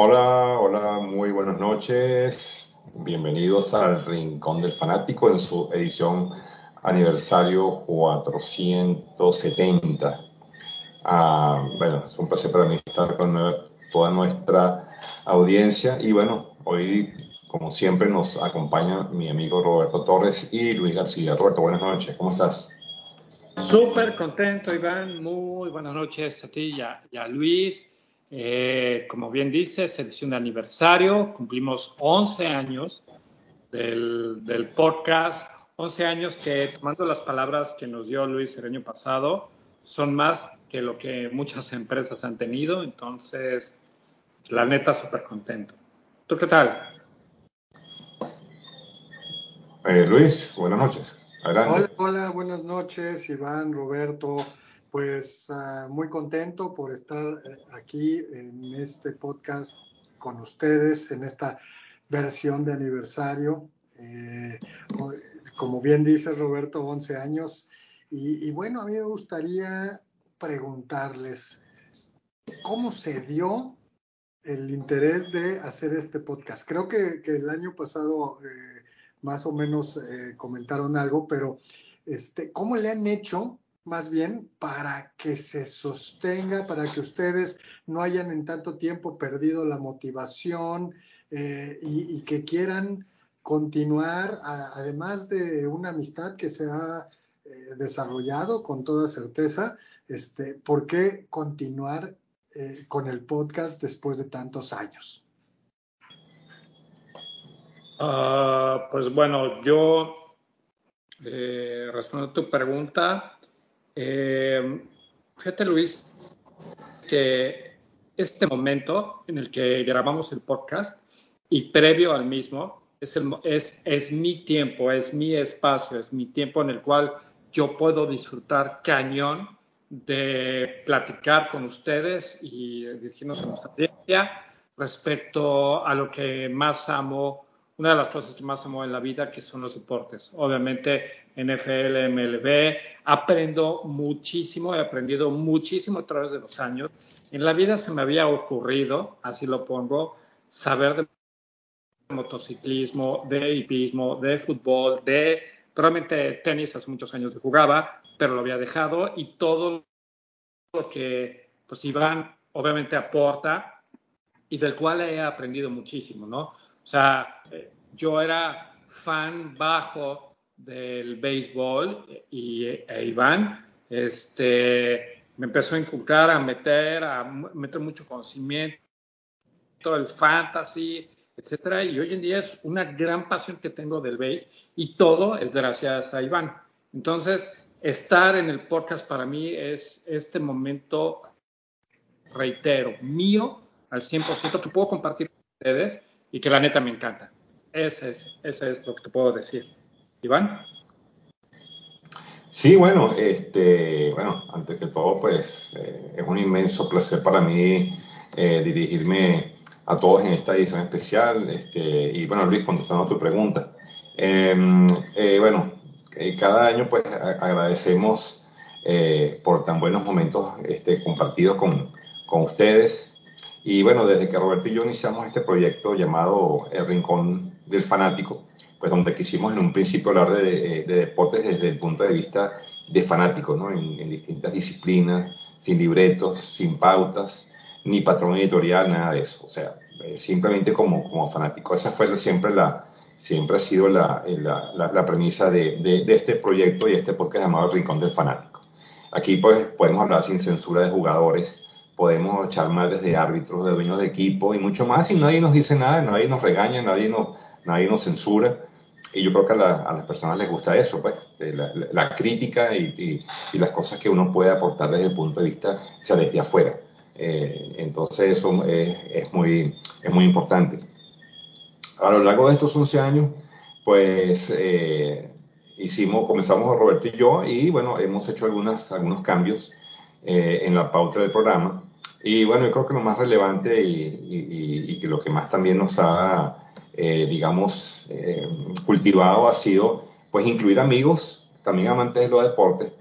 Hola, hola, muy buenas noches. Bienvenidos al Rincón del Fanático en su edición aniversario 470. Ah, bueno, es un placer para mí estar con toda nuestra audiencia y bueno, hoy como siempre nos acompaña mi amigo Roberto Torres y Luis García. Roberto, buenas noches, ¿cómo estás? Súper contento, Iván. Muy buenas noches a ti y a, Luis. Eh, como bien dices, edición de aniversario. Cumplimos 11 años del, del, podcast. 11 años que, tomando las palabras que nos dio Luis el año pasado, son más que lo que muchas empresas han tenido. Entonces, la neta, súper contento. ¿Tú qué tal? Eh, Luis, buenas noches. Hola, hola, buenas noches, Iván, Roberto. Pues ah, muy contento por estar eh, aquí en este podcast con ustedes, en esta versión de aniversario. Eh, como bien dice Roberto, 11 años. Y, bueno, a mí me gustaría preguntarles, ¿cómo se dio el interés de hacer este podcast? Creo que, el año pasado... Eh, más o menos comentaron algo, pero este, ¿cómo le han hecho más bien para que se sostenga, para que ustedes no hayan en tanto tiempo perdido la motivación eh, y, que quieran continuar, además de una amistad que se ha eh, desarrollado con toda certeza, este, ¿por qué continuar con el podcast después de tantos años? Ah, pues bueno, yo eh, respondo a tu pregunta. Eh, fíjate, Luis, que este momento en el que grabamos el podcast y previo al mismo es, es, es mi tiempo, es mi espacio, es mi tiempo en el cual yo puedo disfrutar cañón de platicar con ustedes y dirigirnos a nuestra audiencia respecto a lo que más amo una de las cosas que más amo en la vida, que son los deportes. Obviamente, NFL, MLB, aprendo muchísimo, he aprendido muchísimo a través de los años. En la vida se me había ocurrido, así lo pongo, saber de motociclismo, de hipismo, de fútbol, de realmente tenis, hace muchos años que jugaba, pero lo había dejado y todo lo que pues Iván obviamente aporta y del cual he aprendido muchísimo, ¿no? O sea, yo era fan bajo del béisbol y e Iván este, me empezó a inculcar, a meter, a meter mucho conocimiento, todo el fantasy, etcétera. Y hoy en día es una gran pasión que tengo del béis y todo es gracias a Iván. Entonces, estar en el podcast para mí es este momento, reitero, mío al 100% que puedo compartir con ustedes y que la neta me encanta. Ese es, ese es lo que te puedo decir. Iván. Sí, bueno, este, bueno, antes que todo, pues eh, es un inmenso placer para mí eh, dirigirme a todos en esta edición especial. Este, y bueno, Luis, contestando a tu pregunta. Em, eh, bueno, cada año pues agradecemos por tan buenos momentos este, compartidos con, con ustedes. Y bueno, desde que Roberto y yo iniciamos este proyecto llamado El Rincón del Fanático, pues donde quisimos en un principio hablar de, deportes desde el punto de vista de fanático, ¿no? En, distintas disciplinas, sin libretos, sin pautas, ni patrón editorial, nada de eso. O sea, eh, simplemente como, como fanático. Esa fue siempre la, siempre ha sido la, la, la premisa de, de, este proyecto y este podcast llamado El Rincón del Fanático. Aquí pues podemos hablar sin censura de jugadores, podemos echar mal desde árbitros, de dueños de equipo y mucho más, y nadie nos dice nada, nadie nos regaña, nadie nos, nadie nos censura. Y yo creo que a, las personas les gusta eso, pues, la, crítica y, las cosas que uno puede aportar desde el punto de vista, o sea, desde afuera. Eh, entonces eso es, muy, es muy importante. A lo largo de estos 11 años, pues eh, hicimos, comenzamos Roberto y yo, y bueno, hemos hecho algunas, algunos cambios eh, en la pauta del programa. Y bueno, yo creo que lo más relevante y, que lo que más también nos ha, eh, digamos, eh, cultivado ha sido pues incluir amigos, también amantes de los deportes,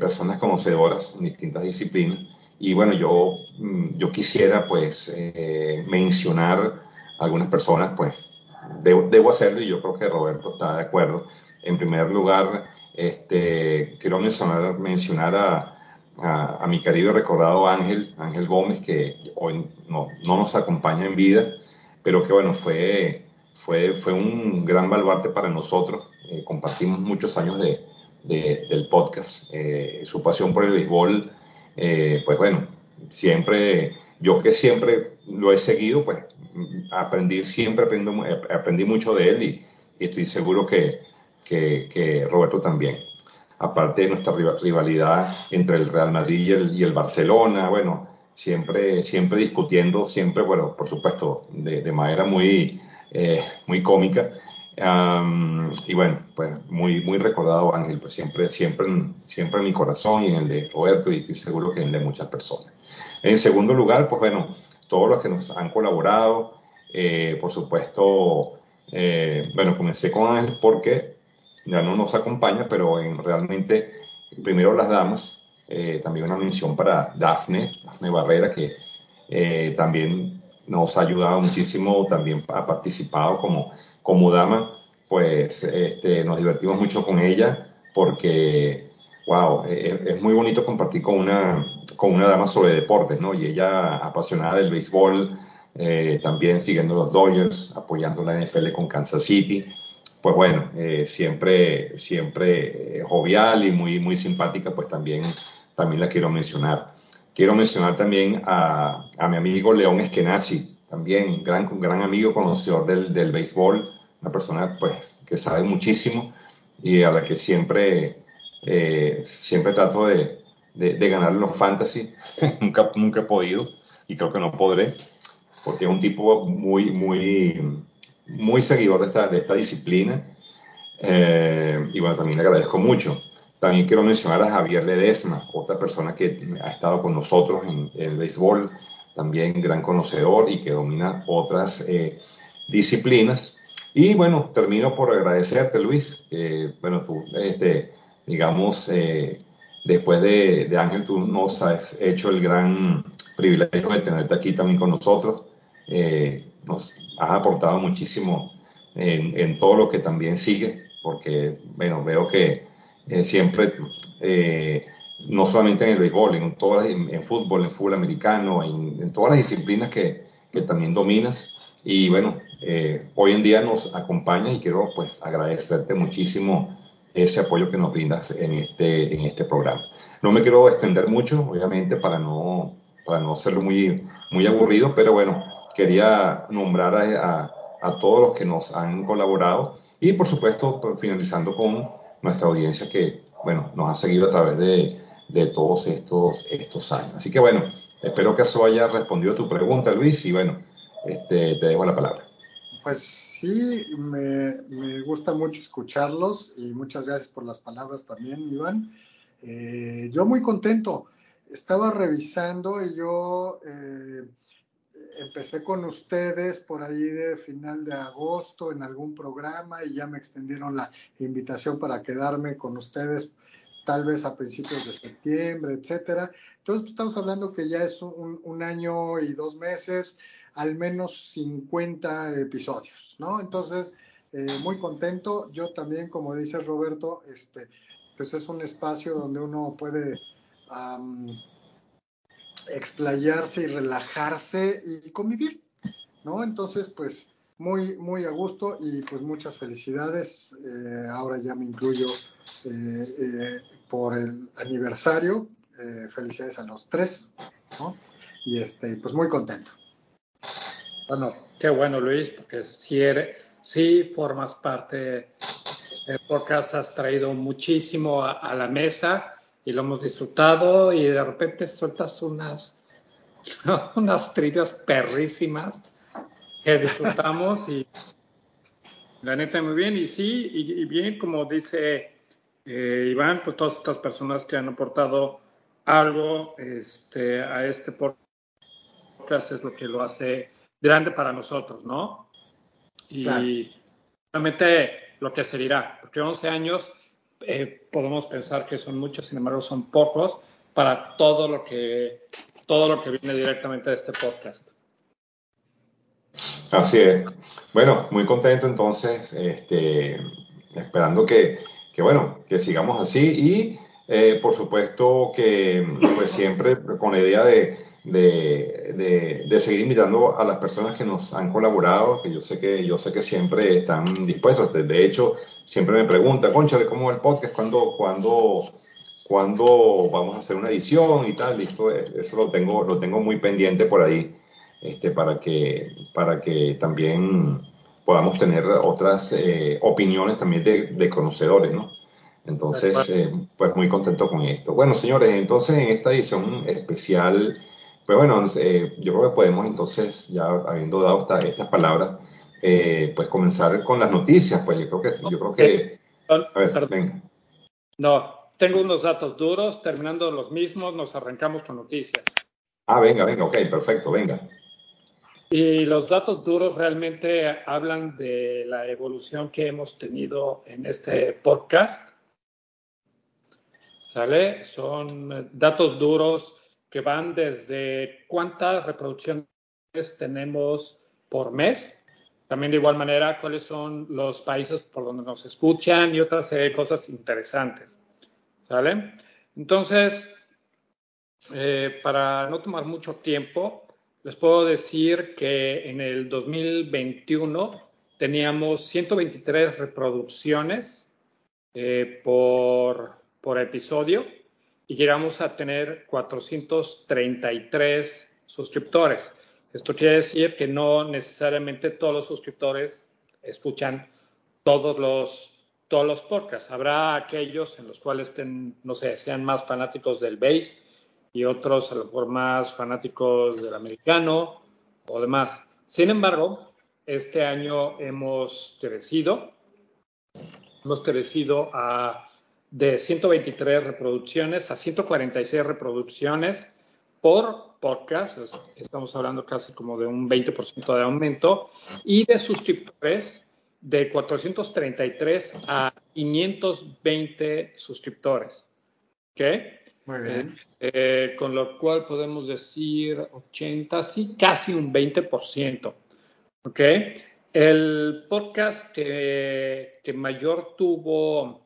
personas conocedoras en distintas disciplinas Y bueno, yo, mm, yo quisiera pues eh, mencionar algunas personas, pues debo, debo, hacerlo y yo creo que Roberto está de acuerdo. En primer lugar, este, quiero mencionar, mencionar a, a, a, mi querido recordado Ángel, Ángel Gómez, que hoy no, no nos acompaña en vida, pero que bueno, fue, fue, fue un gran baluarte para nosotros. Eh, compartimos muchos años de, de, del podcast. Eh, su pasión por el béisbol, eh, pues bueno, siempre, yo que siempre lo he seguido, pues aprendí, siempre aprendo, aprendí mucho de él y, y estoy seguro que, que, que, Roberto también. Aparte de nuestra rivalidad entre el Real Madrid y el, Barcelona, bueno, siempre, siempre discutiendo, siempre, bueno, por supuesto, de, manera muy, eh, muy cómica, y bueno, pues muy, muy recordado Ángel, pues siempre, siempre, siempre en mi corazón y en el de Roberto y seguro que en el de muchas personas. En segundo lugar, pues bueno, todos los que nos han colaborado, eh, por supuesto, eh, bueno, comencé con Ángel porque ya no nos acompaña, pero en, realmente, primero las damas, eh, también una mención para Dafne, Dafne Barrera, que eh, también nos ha ayudado muchísimo, también ha participado como, como dama, pues este, nos divertimos mucho con ella porque, wow, es, es, muy bonito compartir con una, con una dama sobre deportes, ¿no? Y ella apasionada del béisbol, eh, también siguiendo los Dodgers, apoyando la NFL con Kansas City. Pues bueno, eh, siempre, siempre eh, jovial y muy, muy simpática, pues también, también la quiero mencionar. Quiero mencionar también a, a mi amigo León Eskenazi, también gran, gran amigo, conocedor del, del, béisbol, una persona pues que sabe muchísimo y a la que siempre, eh, siempre trato de, de, de, ganar los fantasy. nunca, nunca he podido y creo que no podré, porque es un tipo muy, muy, muy seguidor de esta, de esta disciplina. Eh, y bueno, también le agradezco mucho. También quiero mencionar a Javier Ledesma, otra persona que ha estado con nosotros en, el béisbol, también gran conocedor y que domina otras eh, disciplinas. Y bueno, termino por agradecerte, Luis. Bueno, tú, este, digamos, eh, después de, de, Ángel, tú nos has hecho el gran privilegio de tenerte aquí también con nosotros. Nos has aportado muchísimo en, todo lo que también sigue, porque, bueno, veo que eh, siempre, eh, no solamente en el béisbol, en, todas, en fútbol, en fútbol americano, en, en todas las disciplinas que, que, también dominas. Y bueno, eh, hoy en día nos acompañas y quiero pues agradecerte muchísimo ese apoyo que nos brindas en este, en este programa. No me quiero extender mucho, obviamente, para no, para no ser muy, muy aburrido, pero bueno, quería nombrar a, a, a todos los que nos han colaborado y por supuesto, finalizando con nuestra audiencia que, bueno, nos ha seguido a través de, de todos estos, estos años. Así que, bueno, espero que eso haya respondido a tu pregunta, Luis, y bueno, este, te dejo la palabra. Pues sí, me, me, gusta mucho escucharlos y muchas gracias por las palabras también, Iván. Eh, yo muy contento. Estaba revisando y yo eh, empecé con ustedes por ahí de final de agosto en algún programa y ya me extendieron la invitación para quedarme con ustedes tal vez a principios de septiembre, etcétera. Entonces, pues, estamos hablando que ya es un, un, año y dos meses, al menos 50 episodios, ¿no? Entonces, eh, muy contento. Yo también, como dice Roberto, este, pues es un espacio donde uno puede explayarse y relajarse y convivir, ¿no? Entonces, pues muy, muy a gusto y pues muchas felicidades. Eh, ahora ya me incluyo eh, eh, por el aniversario. Felicidades a los tres, ¿no? Y este, pues muy contento. Bueno, qué bueno, Luis, porque si eres, sí formas parte del podcast, has traído muchísimo a la mesa y lo hemos disfrutado y de repente sueltas unas, unas trivias perrísimas que disfrutamos y la neta muy bien y sí, y, y bien como dice eh, Iván, pues todas estas personas que han aportado algo este, a este podcast es lo que lo hace grande para nosotros, ¿no? Y claro. realmente lo que se dirá, porque 11 años eh, podemos pensar que son muchos, sin embargo son pocos para todo lo que todo lo que viene directamente de este podcast. Así es. Bueno, muy contento entonces, este, esperando que, que, bueno, que sigamos así y eh, por supuesto que pues siempre con la idea de, de, de, seguir invitando a las personas que nos han colaborado, que yo sé que, yo sé que siempre están dispuestos. De hecho, siempre me preguntan, conchale, ¿cómo va el podcast? ¿Cuándo, cuándo, cuándo vamos a hacer una edición y tal? Listo, eso lo tengo, lo tengo muy pendiente por ahí, este, para, que, para que también podamos tener otras eh, opiniones también de, de conocedores, ¿no? Entonces, eh, pues muy contento con esto. Bueno, señores, entonces en esta edición especial pues bueno, eh, yo creo que podemos entonces, ya habiendo dado estas palabras, eh, pues comenzar con las noticias. Pues yo creo que, yo creo que. A ver, venga. No, tengo unos datos duros. Terminando los mismos, nos arrancamos con noticias. Ah, venga, venga, ok, perfecto, venga. Y los datos duros realmente hablan de la evolución que hemos tenido en este podcast. ¿Sale? Son datos duros que van desde cuántas reproducciones tenemos por mes, también de igual manera cuáles son los países por donde nos escuchan y otras cosas interesantes. ¿Sale? Entonces, eh, para no tomar mucho tiempo, les puedo decir que en el 2021 teníamos 123 reproducciones eh, por, por episodio y llegamos a tener 433 suscriptores. Esto quiere decir que no necesariamente todos los suscriptores escuchan todos los, todos los podcasts. Habrá aquellos en los cuales no sé, sean más fanáticos del base y otros a lo mejor más fanáticos del americano o demás. Sin embargo, este año hemos crecido, hemos crecido a de 123 reproducciones a 146 reproducciones por podcast, estamos hablando casi como de un 20% de aumento, y de suscriptores de 433 a 520 suscriptores. ¿Ok? Muy bien. Eh, con lo cual podemos decir 80, sí, casi un 20%. ¿Ok? El podcast que, que mayor tuvo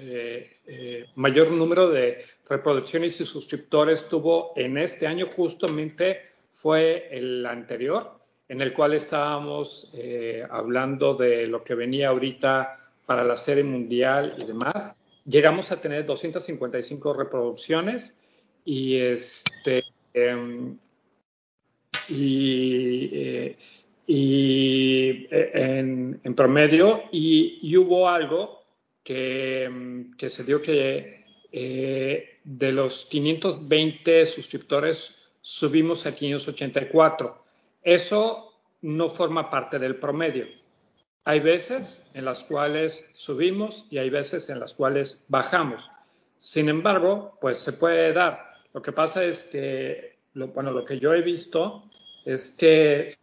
eh, eh, mayor número de reproducciones y suscriptores tuvo en este año justamente fue el anterior, en el cual estábamos eh, hablando de lo que venía ahorita para la serie mundial y demás. Llegamos a tener 255 reproducciones y este em, y, en, promedio y, y hubo algo que, se dio que eh, de los 520 suscriptores subimos a 584. Eso no forma parte del promedio. Hay veces en las cuales subimos y hay veces en las cuales bajamos. Sin embargo, pues se puede dar. Lo que pasa es que, lo, bueno, lo que yo he visto es que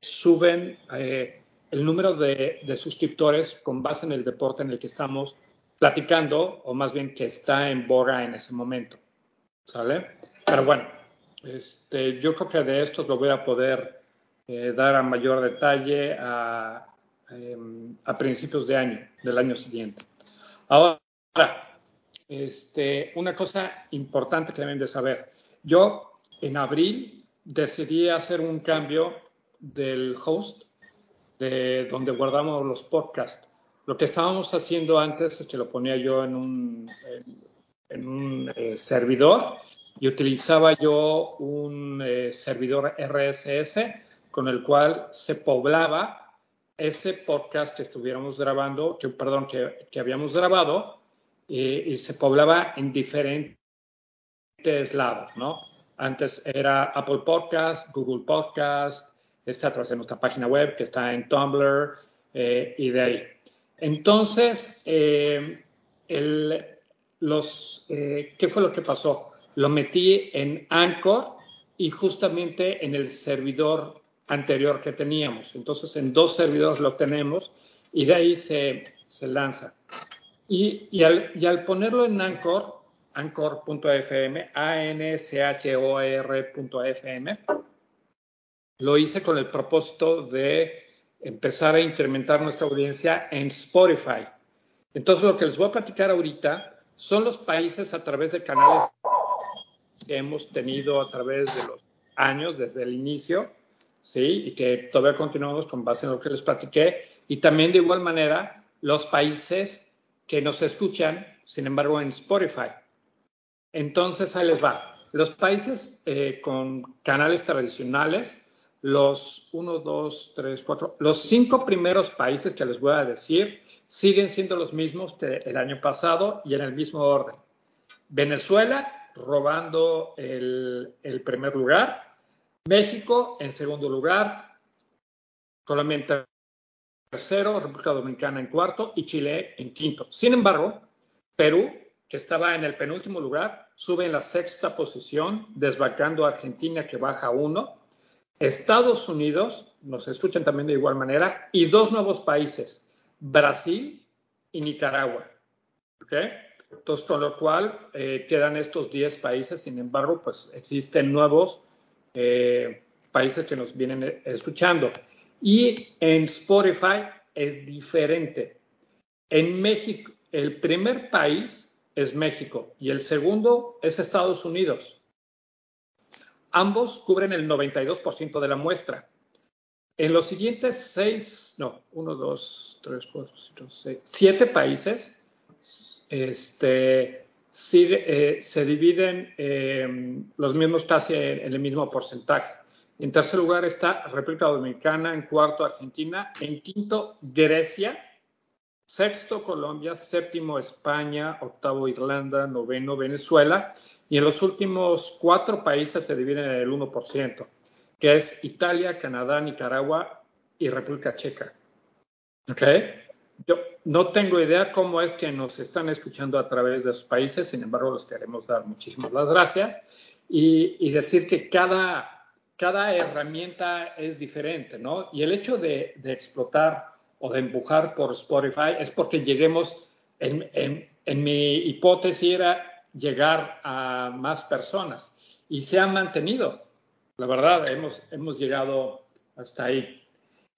suben eh, el número de, suscriptores con base en el deporte en el que estamos platicando, o más bien que está en boga en ese momento. ¿Sale? Pero bueno, este, yo creo que de estos lo voy a poder eh, dar a mayor detalle a, em, a, principios de año, del año siguiente. Ahora, este, una cosa importante que deben de saber. Yo en abril decidí hacer un cambio del host de donde guardamos los podcasts. Lo que estábamos haciendo antes es que lo ponía yo en un, en, un eh, servidor y utilizaba yo un eh, servidor RSS con el cual se poblaba ese podcast que estuviéramos grabando, que, perdón, que, que habíamos grabado y, y se poblaba en diferentes lados, ¿no? Antes era Apple Podcast, Google Podcast, está a través de nuestra página web, que está en Tumblr eh, y de ahí. Entonces, eh, los, eh, ¿qué fue lo que pasó? Lo metí en Anchor y justamente en el servidor anterior que teníamos. Entonces, en dos servidores lo tenemos y de ahí se, se lanza. Y, y, al, y, al, ponerlo en Anchor, anchor.fm, A-N-C-H-O-R.fm. Lo hice con el propósito de empezar a incrementar nuestra audiencia en Spotify. Entonces, lo que les voy a platicar ahorita son los países a través de canales que hemos tenido a través de los años, desde el inicio, ¿sí? Y que todavía continuamos con base en lo que les platiqué. Y también de igual manera, los países que nos escuchan, sin embargo, en Spotify. Entonces, ahí les va. Los países eh, con canales tradicionales, los 1, 2, 3, 4, los cinco primeros países que les voy a decir siguen siendo los mismos del año pasado y en el mismo orden. Venezuela robando el, el primer lugar, México en segundo lugar, Colombia en tercero, República Dominicana en cuarto y Chile en quinto. Sin embargo, Perú, que estaba en el penúltimo lugar, sube en la sexta posición, desbancando a Argentina que baja uno. Estados Unidos, nos escuchan también de igual manera, y dos nuevos países, Brasil y Nicaragua. ¿Okay? Entonces, con lo cual eh, quedan estos 10 países, sin embargo, pues existen nuevos eh, países que nos vienen eh, escuchando. Y en Spotify es diferente. En México, el primer país es México y el segundo es Estados Unidos. Ambos cubren el 92% de la muestra. En los siguientes seis, no, uno, dos, tres, cuatro, cinco, seis, siete países, este, eh, se dividen eh, los mismos casi en, en, el mismo porcentaje. En tercer lugar está República Dominicana, en cuarto Argentina, en quinto Grecia, sexto Colombia, séptimo España, octavo Irlanda, noveno Venezuela y en los últimos cuatro países se dividen en el 1%, que es Italia, Canadá, Nicaragua y República Checa. ¿Ok? Yo no tengo idea cómo es que nos están escuchando a través de esos países, sin embargo, les queremos dar muchísimas las gracias y, y decir que cada, cada herramienta es diferente, ¿no? Y el hecho de, de explotar o de empujar por Spotify es porque lleguemos, en, en, en, mi hipótesis era llegar a más personas y se ha mantenido. La verdad, hemos, hemos llegado hasta ahí.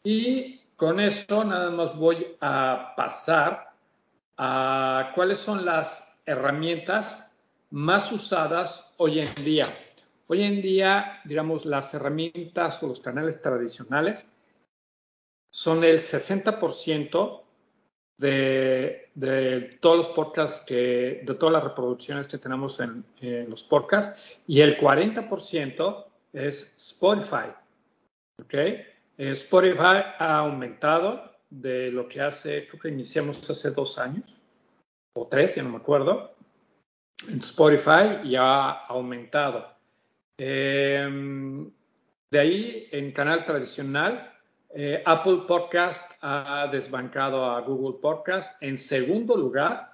Y con eso nada más voy a pasar a cuáles son las herramientas más usadas hoy en día. Hoy en día, digamos, las herramientas o los canales tradicionales son el 60% de, de, todos los podcasts, que, de todas las reproducciones que tenemos en, en los podcasts y el 40% es Spotify. ¿Ok? Eh, Spotify ha aumentado de lo que hace, creo que iniciamos hace dos años o tres, ya no me acuerdo. En Spotify ya ha aumentado. Eh, de ahí, en canal tradicional, eh, Apple Podcast ha desbancado a Google Podcast. En segundo lugar,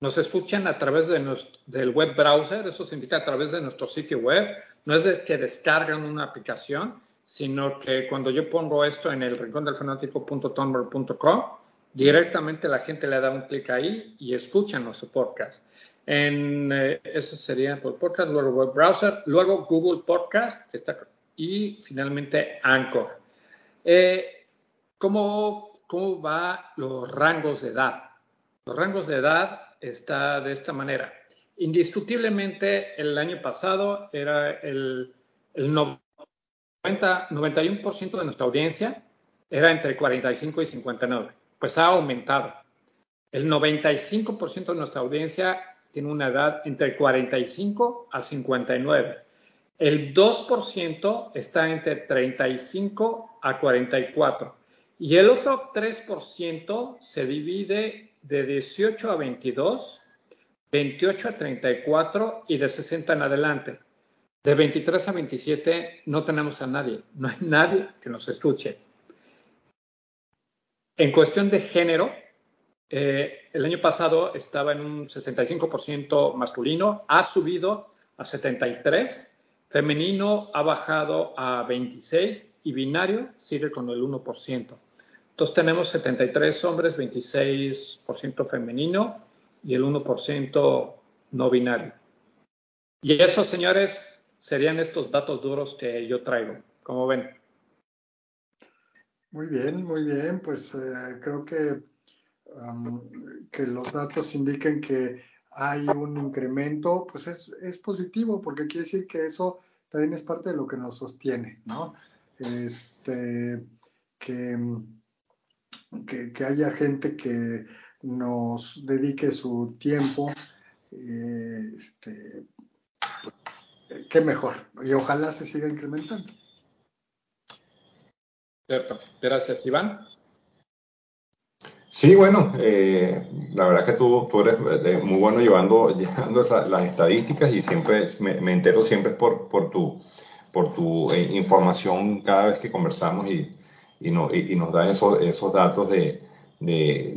nos escuchan a través de nuestro, del web browser, eso significa a través de nuestro sitio web. No es de que descargan una aplicación, sino que cuando yo pongo esto en el rincón del directamente la gente le da un clic ahí y escucha nuestro podcast. En, eh, eso sería Apple Podcast, luego web browser, luego Google Podcast y finalmente Anchor. Eh, ¿cómo, ¿Cómo va los rangos de edad? Los rangos de edad está de esta manera. Indiscutiblemente, el año pasado era el, el 90, 91% de nuestra audiencia era entre 45 y 59. Pues ha aumentado. El 95% de nuestra audiencia tiene una edad entre 45 a 59. El 2% está entre 35 a 44 y el otro 3% se divide de 18 a 22, 28 a 34 y de 60 en adelante. De 23 a 27 no tenemos a nadie, no hay nadie que nos escuche. En cuestión de género, eh, el año pasado estaba en un 65% masculino, ha subido a 73 Femenino ha bajado a 26 y binario sigue con el 1%. Entonces tenemos 73 hombres, 26% femenino y el 1% no binario. Y eso, señores, serían estos datos duros que yo traigo. Como ven. Muy bien, muy bien. Pues eh, creo que, que los datos indiquen que hay un incremento, pues es, es, positivo, porque quiere decir que eso también es parte de lo que nos sostiene, ¿no? Este, que, que, haya gente que nos dedique su tiempo, eh, este, qué mejor, y ojalá se siga incrementando. Cierto. Gracias, Iván. Sí, bueno, eh, la verdad que tú, tú eres eh, muy bueno llevando, llevando las estadísticas y siempre me, entero siempre por, por tu, por tu eh, información cada vez que conversamos y, y, no, y, nos da esos, esos datos de, de,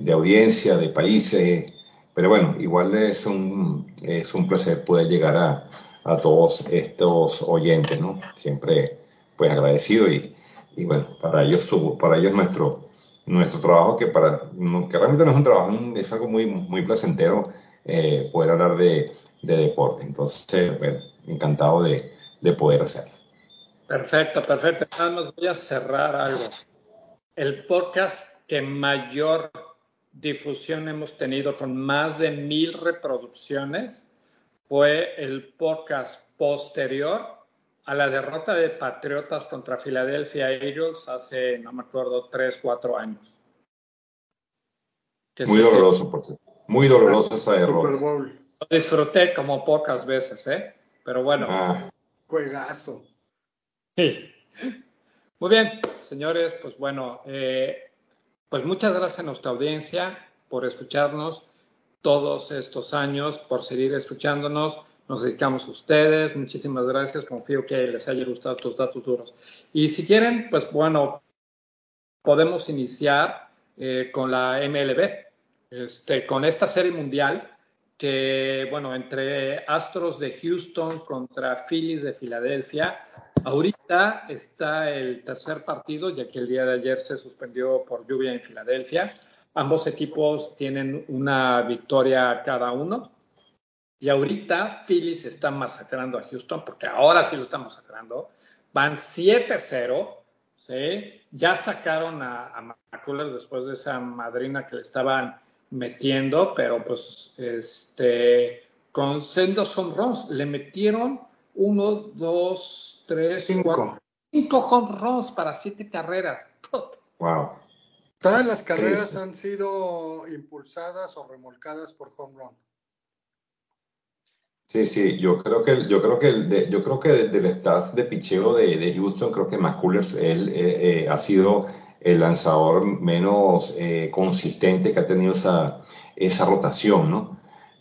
de, audiencia, de países. Pero bueno, igual es un, es un placer poder llegar a, a todos estos oyentes, ¿no? Siempre pues agradecido y, y bueno, para ellos, para ellos nuestro, nuestro trabajo, que, para, que realmente no es un trabajo, es algo muy, muy placentero eh, poder hablar de, de, deporte. Entonces, bueno, encantado de, de poder hacerlo. Perfecto, perfecto. Nada más voy a cerrar algo. El podcast que mayor difusión hemos tenido con más de mil reproducciones fue el podcast posterior a la derrota de Patriotas contra Philadelphia Eagles hace, no me acuerdo, tres, cuatro años. Muy doloroso, por Muy doloroso esa derrota. Lo disfruté como pocas veces, ¿eh? Pero bueno. Ah. Juegazo. Sí. Muy bien, señores, pues bueno, eh, pues muchas gracias a nuestra audiencia por escucharnos todos estos años, por seguir escuchándonos nos dedicamos a ustedes. Muchísimas gracias. Confío que les haya gustado estos datos duros. Y si quieren, pues bueno, podemos iniciar eh, con la MLB, este, con esta serie mundial que, bueno, entre Astros de Houston contra Phillies de Filadelfia. Ahorita está el tercer partido, ya que el día de ayer se suspendió por lluvia en Filadelfia. Ambos equipos tienen una victoria cada uno. Y ahorita Phillies está masacrando a Houston, porque ahora sí lo están masacrando. Van 7-0, ¿sí? Ya sacaron a, a después de esa madrina que le estaban metiendo, pero pues este, con sendos home runs. Le metieron uno, dos, tres, cinco. Cuatro, cinco home runs para siete carreras. Wow. Todas las carreras han sido impulsadas o remolcadas por home run. Sí, sí, yo creo que, yo creo que, el yo creo que del staff de picheo de, de Houston, creo que McCullers él, eh, eh, ha sido el lanzador menos eh, consistente que ha tenido esa, esa rotación, ¿no?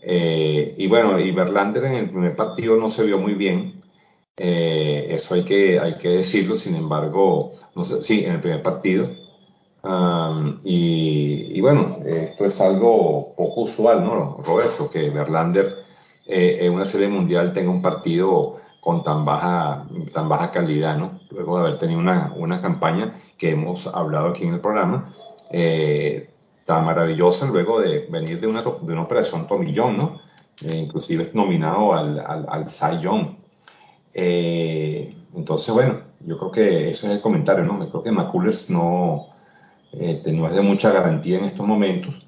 y bueno, y Verlander en el primer partido no se vio muy bien, eso hay que, hay que decirlo, sin embargo, no sé, sí, en el primer partido. y, y, bueno, esto es algo poco usual, ¿no, Roberto? Que Verlander eh, en una serie mundial tenga un partido con tan baja, tan baja calidad, ¿no? Luego de haber tenido una, una campaña que hemos hablado aquí en el programa, eh, tan maravillosa luego de venir de una, de una operación tomillón, ¿no? Eh, inclusive es nominado al, al, al Cy Young. entonces, bueno, yo creo que ese es el comentario, ¿no? Yo creo que McCullers no, no es de mucha garantía en estos momentos.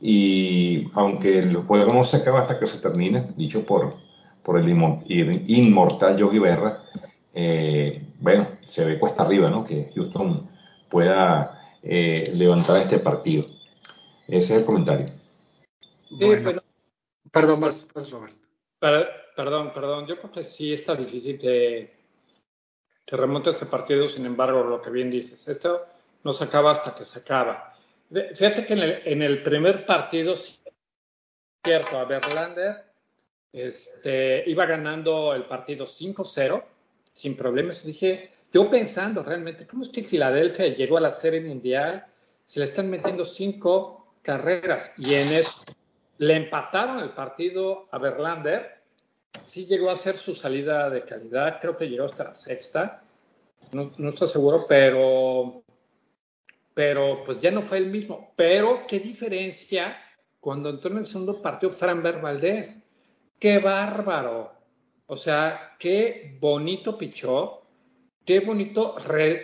Y aunque el juego no se acaba hasta que se termine, dicho por, por el inmortal Yogi Berra, eh, bueno, se ve cuesta arriba, ¿no? Que Houston pueda eh, levantar este partido. Ese es el comentario. perdón, más, más Roberto. Perdón, perdón. Yo creo que sí está difícil que, que remonte ese partido, sin embargo, lo que bien dices, esto no se acaba hasta que se acaba. Fíjate que en el, primer partido, cierto, a Verlander este, iba ganando el partido 5-0 sin problemas. Dije, yo pensando realmente, ¿cómo es que Filadelfia llegó a la Serie Mundial? Se le están metiendo cinco carreras y en eso le empataron el partido a Verlander. Sí llegó a ser su salida de calidad, creo que llegó hasta la sexta. No, no estoy seguro, pero pero pues ya no fue el mismo. Pero qué diferencia cuando entró en el segundo partido Framber Valdés. ¡Qué bárbaro! O sea, qué bonito pichó, qué bonito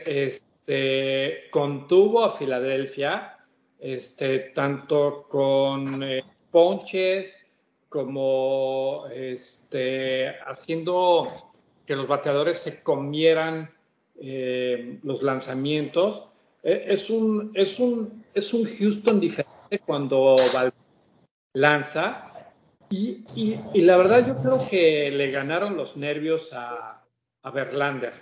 este, contuvo a Filadelfia, este, tanto con eh, ponches como este, haciendo que los bateadores se comieran eh, los lanzamientos. E, es, un, es, un, es un Houston diferente cuando lanza. Y, y, la verdad yo creo que le ganaron los nervios a, a Verlander.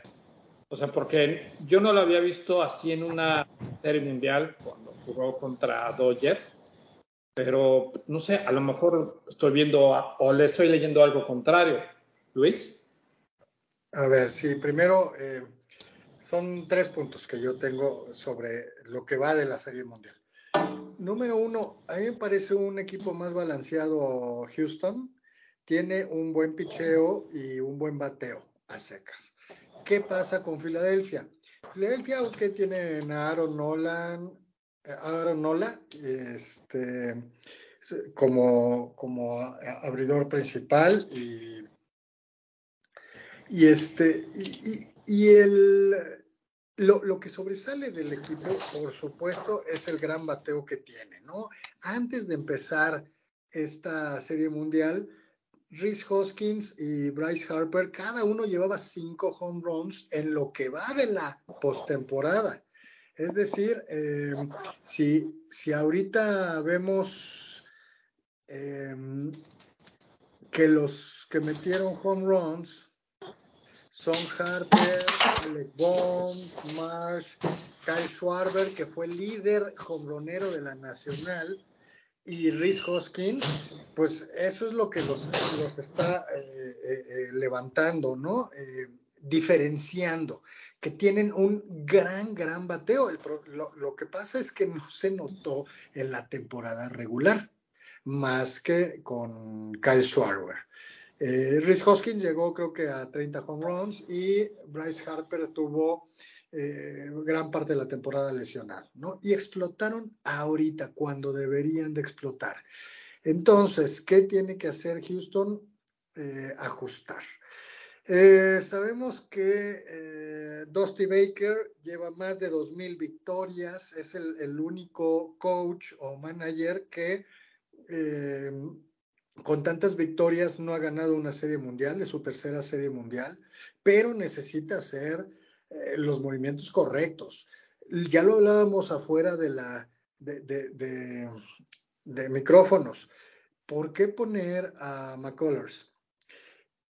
O sea, porque yo no lo había visto así en una serie mundial cuando jugó contra Dodgers. Pero no sé, a lo mejor estoy viendo o le estoy leyendo algo contrario. Luis. A ver, sí, primero eh, son tres puntos que yo tengo sobre lo que va de la Serie Mundial. Número uno, a mí me parece un equipo más balanceado Houston. Tiene un buen picheo y un buen bateo a secas. ¿Qué pasa con Filadelfia? Filadelfia, aunque tiene a Aaron Nolan, eh, Aaron Nola, este, como, como abridor principal y, y este, y el, lo, que sobresale del equipo, por supuesto, es el gran bateo que tiene, ¿no? Antes de empezar esta serie mundial, Rhys Hoskins y Bryce Harper, cada uno llevaba cinco home runs en lo que va de la postemporada. Es decir, eh, si, si ahorita vemos eh, que los que metieron home runs son Harper, Alec Marsh, Kyle Schwarber, que fue líder hombronero de la Nacional, y Rhys Hoskins, pues eso es lo que los, los está eh, eh, eh, levantando, ¿no? diferenciando, que tienen un gran, gran bateo. lo, lo, que pasa es que no se notó en la temporada regular, más que con Kyle Schwarber. Eh, Rhys Hoskins llegó creo que a 30 home runs y Bryce Harper tuvo eh, gran parte de la temporada lesionado, ¿no? Y explotaron ahorita cuando deberían de explotar. Entonces, ¿qué tiene que hacer Houston? Eh, ajustar. sabemos que Dusty Baker lleva más de 2.000 victorias, es el, único coach o manager que con tantas victorias no ha ganado una serie mundial, es su tercera serie mundial, pero necesita hacer eh, los movimientos correctos. Ya lo hablábamos afuera de la de, micrófonos. ¿Por qué poner a McCullers?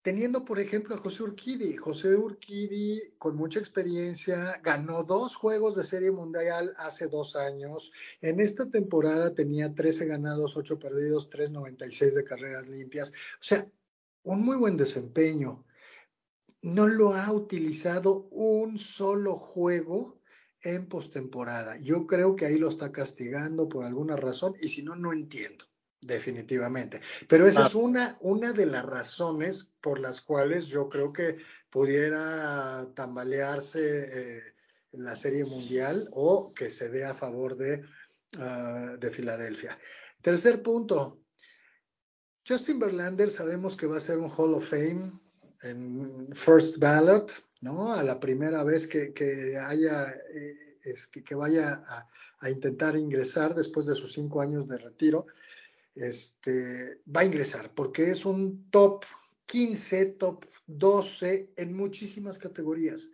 Teniendo, por ejemplo, a José Urquidi. José Urquidi, con mucha experiencia, ganó dos juegos de Serie Mundial hace dos años. En esta temporada tenía 13 ganados, 8 perdidos, 3.96 de carreras limpias. O sea, un muy buen desempeño. No lo ha utilizado un solo juego en postemporada. Yo creo que ahí lo está castigando por alguna razón y si no, no entiendo definitivamente. Pero esa es una, una de las razones por las cuales yo creo que pudiera tambalearse eh, la Serie Mundial o que se dé a favor de, ah, de Filadelfia. Tercer punto. Justin Verlander sabemos que va a ser un Hall of Fame en First Ballot, ¿no? A la primera vez que, que haya, eh, es que, que, vaya a, a intentar ingresar después de sus cinco años de retiro este, va a ingresar, porque es un top 15, top 12 en muchísimas categorías.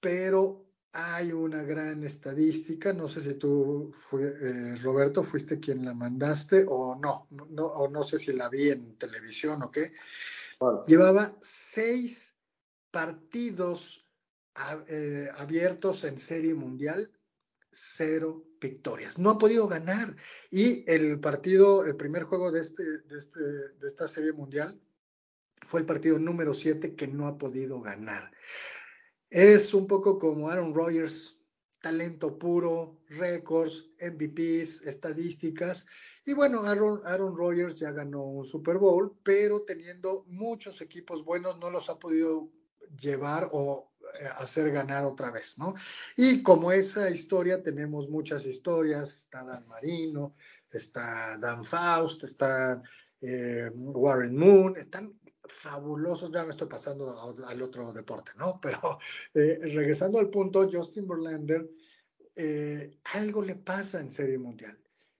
Pero hay una gran estadística, no sé si tú, eh, Roberto, fuiste quien la mandaste o no, no, o no sé si la vi en televisión o qué. Llevaba seis partidos eh, abiertos en serie mundial, cero victorias. No ha podido ganar. Y el partido, el primer juego de, este, de, este, de esta serie mundial fue el partido número 7 que no ha podido ganar. Es un poco como Aaron Rodgers, talento puro, récords, MVPs, estadísticas. Y bueno, Aaron, Aaron Rodgers ya ganó un Super Bowl, pero teniendo muchos equipos buenos no los ha podido llevar o hacer ganar otra vez, ¿no? Y como esa historia, tenemos muchas historias, está Dan Marino, está Dan Faust, está eh, Warren Moon, están fabulosos, ya me estoy pasando al otro deporte, ¿no? Pero eh, regresando al punto, Justin Verlander, eh, algo le pasa en Serie Mundial.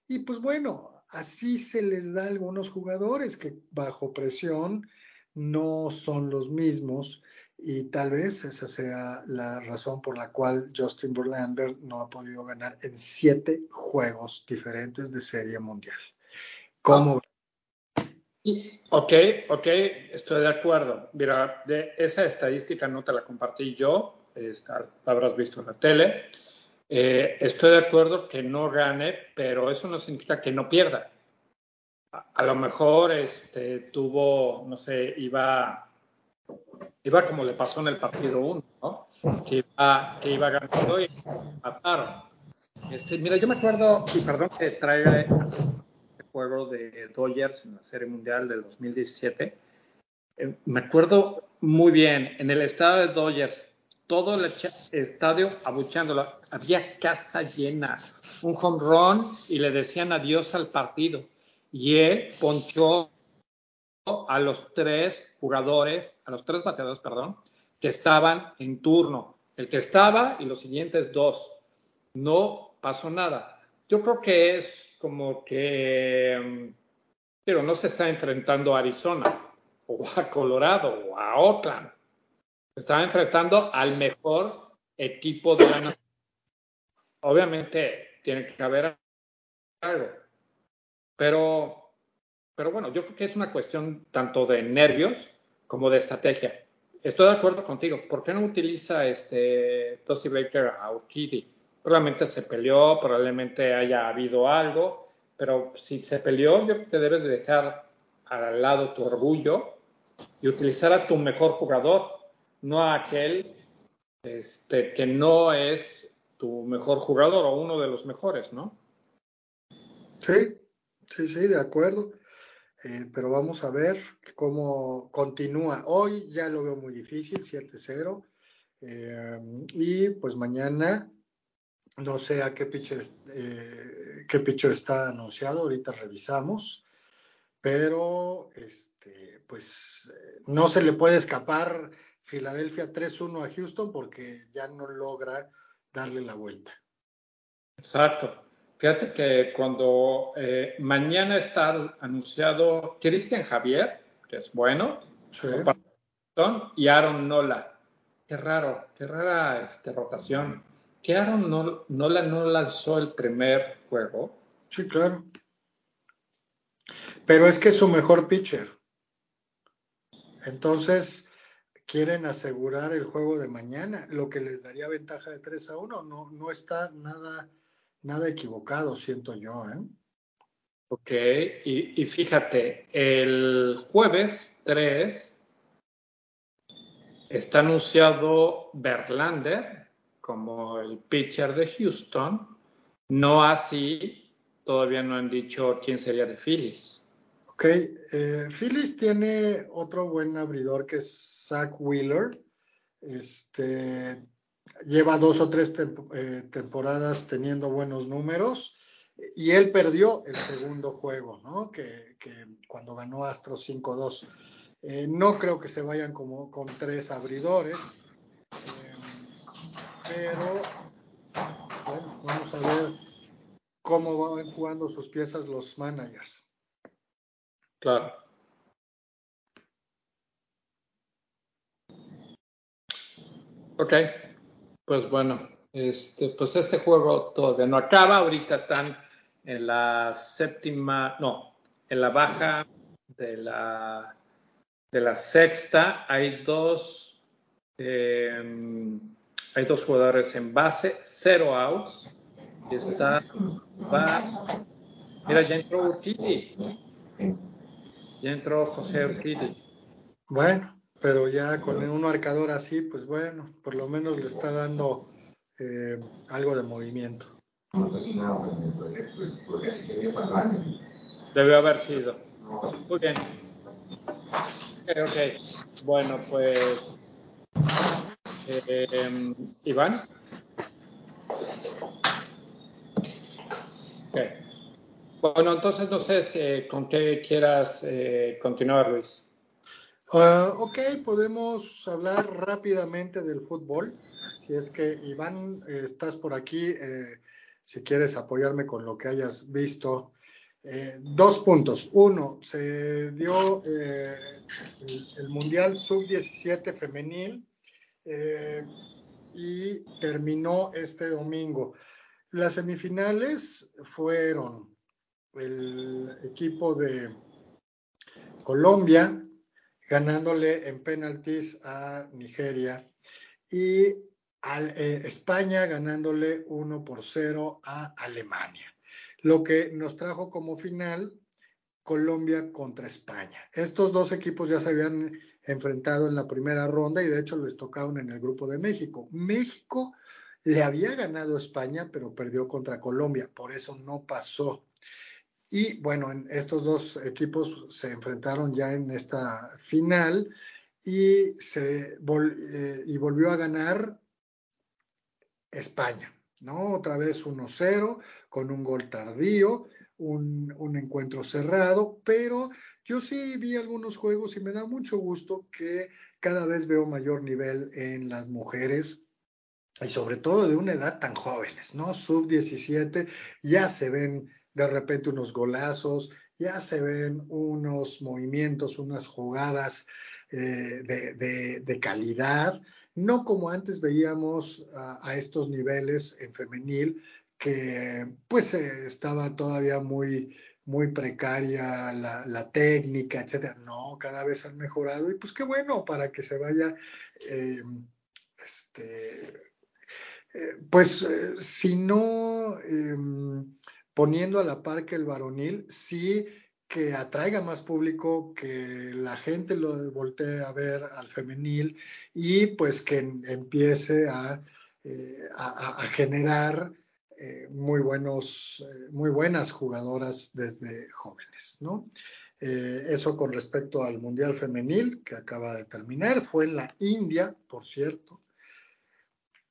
Y pues bueno, así se les da a algunos jugadores que bajo presión no son los mismos y tal vez esa sea la razón por la cual Justin Verlander no ha podido ganar en siete juegos diferentes de Serie Mundial. ¿Cómo? Ok, ok, estoy de acuerdo. Mira, de esa estadística no te la compartí yo, la habrás visto en la tele. Eh, estoy de acuerdo que no gane, pero eso no significa que no pierda. A, lo mejor este, tuvo, no sé, iba, iba como le pasó en el partido 1, ¿no? Que iba, que iba ganando y mataron. Este, mira, yo me acuerdo, y perdón que traiga el juego de Dodgers en la Serie Mundial del 2017. Eh, me acuerdo muy bien, en el estado de Dodgers, todo el estadio abuchándolo. Había casa llena, un home run y le decían adiós al partido. Y él ponchó a los tres jugadores, a los tres bateadores, perdón, que estaban en turno. El que estaba y los siguientes dos. No pasó nada. Yo creo que es como que, pero no se está enfrentando a Arizona o a Colorado o a Oakland estaba enfrentando al mejor equipo de la nación. Obviamente tiene que haber algo, pero, pero bueno, yo creo que es una cuestión tanto de nervios como de estrategia. Estoy de acuerdo contigo. ¿Por qué no utiliza este Dusty Baker a Urquidy? Probablemente se peleó, probablemente haya habido algo, pero si se peleó, yo creo que debes de dejar al lado tu orgullo y utilizar a tu mejor jugador no a aquel este, que no es tu mejor jugador o uno de los mejores, ¿no? Sí, sí, sí, de acuerdo. Eh, pero vamos a ver cómo continúa. Hoy ya lo veo muy difícil, 7-0. Eh, y pues mañana no sé a qué pitcher, eh, qué pitcher está anunciado, ahorita revisamos, pero este, pues no se le puede escapar Filadelfia 3-1 a Houston porque ya no logra darle la vuelta. Exacto. Fíjate que cuando eh, mañana está anunciado Cristian Javier, que es bueno, y Aaron Nola. Qué raro, qué rara este, rotación. ¿Que Aaron Nola no lanzó el primer juego? Sí, claro. Pero es que es su mejor pitcher. Entonces, quieren asegurar el juego de mañana, lo que les daría ventaja de 3 a 1. No, no está nada, nada equivocado, siento yo. ¿eh? Ok, y, y fíjate, el jueves 3 está anunciado Verlander como el pitcher de Houston, no así, todavía no han dicho quién sería de Phillies. Ok, eh, Phillies tiene otro buen abridor que es Zach Wheeler. Este, lleva dos o tres eh, temporadas teniendo buenos números y él perdió el segundo juego, ¿no? Que, cuando ganó Astro 5-2. Eh, no creo que se vayan como con tres abridores, pero bueno, vamos a ver cómo van jugando sus piezas los managers. Claro. Ok, pues bueno, este, pues este juego todavía no acaba. Ahorita están en la séptima, no, en la baja de la de la sexta. Hay dos, em, hay dos jugadores en base, cero outs. Está, va, mira, ya entró Urquidi. Ya entró José Urquidi. Bueno, pero ya con un marcador así, pues bueno, por lo menos le está dando eh, algo de movimiento. Debe haber sido. Muy bien. Ok, ok. Bueno, pues. Eh, Iván. Ok. Bueno, entonces no sé si, con qué quieras eh, continuar, Luis. Uh, ok, podemos hablar rápidamente del fútbol. Si es que, Iván, eh, estás por aquí, eh, si quieres apoyarme con lo que hayas visto. Eh, dos puntos. Uno, se dio el, el, Mundial Sub-17 femenil y terminó este domingo. Las semifinales fueron el equipo de Colombia ganándole en penaltis a Nigeria y a, eh, España ganándole 1 por 0 a Alemania. Lo que nos trajo como final Colombia contra España. Estos dos equipos ya se habían enfrentado en la primera ronda y de hecho les tocaron en el grupo de México. México le había ganado a España, pero perdió contra Colombia, por eso no pasó. Y bueno, estos dos equipos se enfrentaron ya en esta final y, se eh, y volvió a ganar España, ¿no? Otra vez 1-0 con un gol tardío, un, un, encuentro cerrado, pero yo sí vi algunos juegos y me da mucho gusto que cada vez veo mayor nivel en las mujeres y sobre todo de una edad tan jóvenes, ¿no? Sub 17, ya se ven de repente unos golazos, ya se ven unos movimientos, unas jugadas eh, de, de, calidad, no como antes veíamos a, estos niveles en femenil, que pues eh, estaba todavía muy, muy precaria la, técnica, etcétera. No, cada vez han mejorado y pues qué bueno para que se vaya, eh, este, eh, pues si no em, poniendo a la par que el varonil, sí que atraiga más público, que la gente lo voltee a ver al femenil y pues que empiece a, eh, generar eh, muy, buenos, eh, muy buenas jugadoras desde jóvenes, ¿no? Eso con respecto al Mundial Femenil que acaba de terminar, fue en la India, por cierto,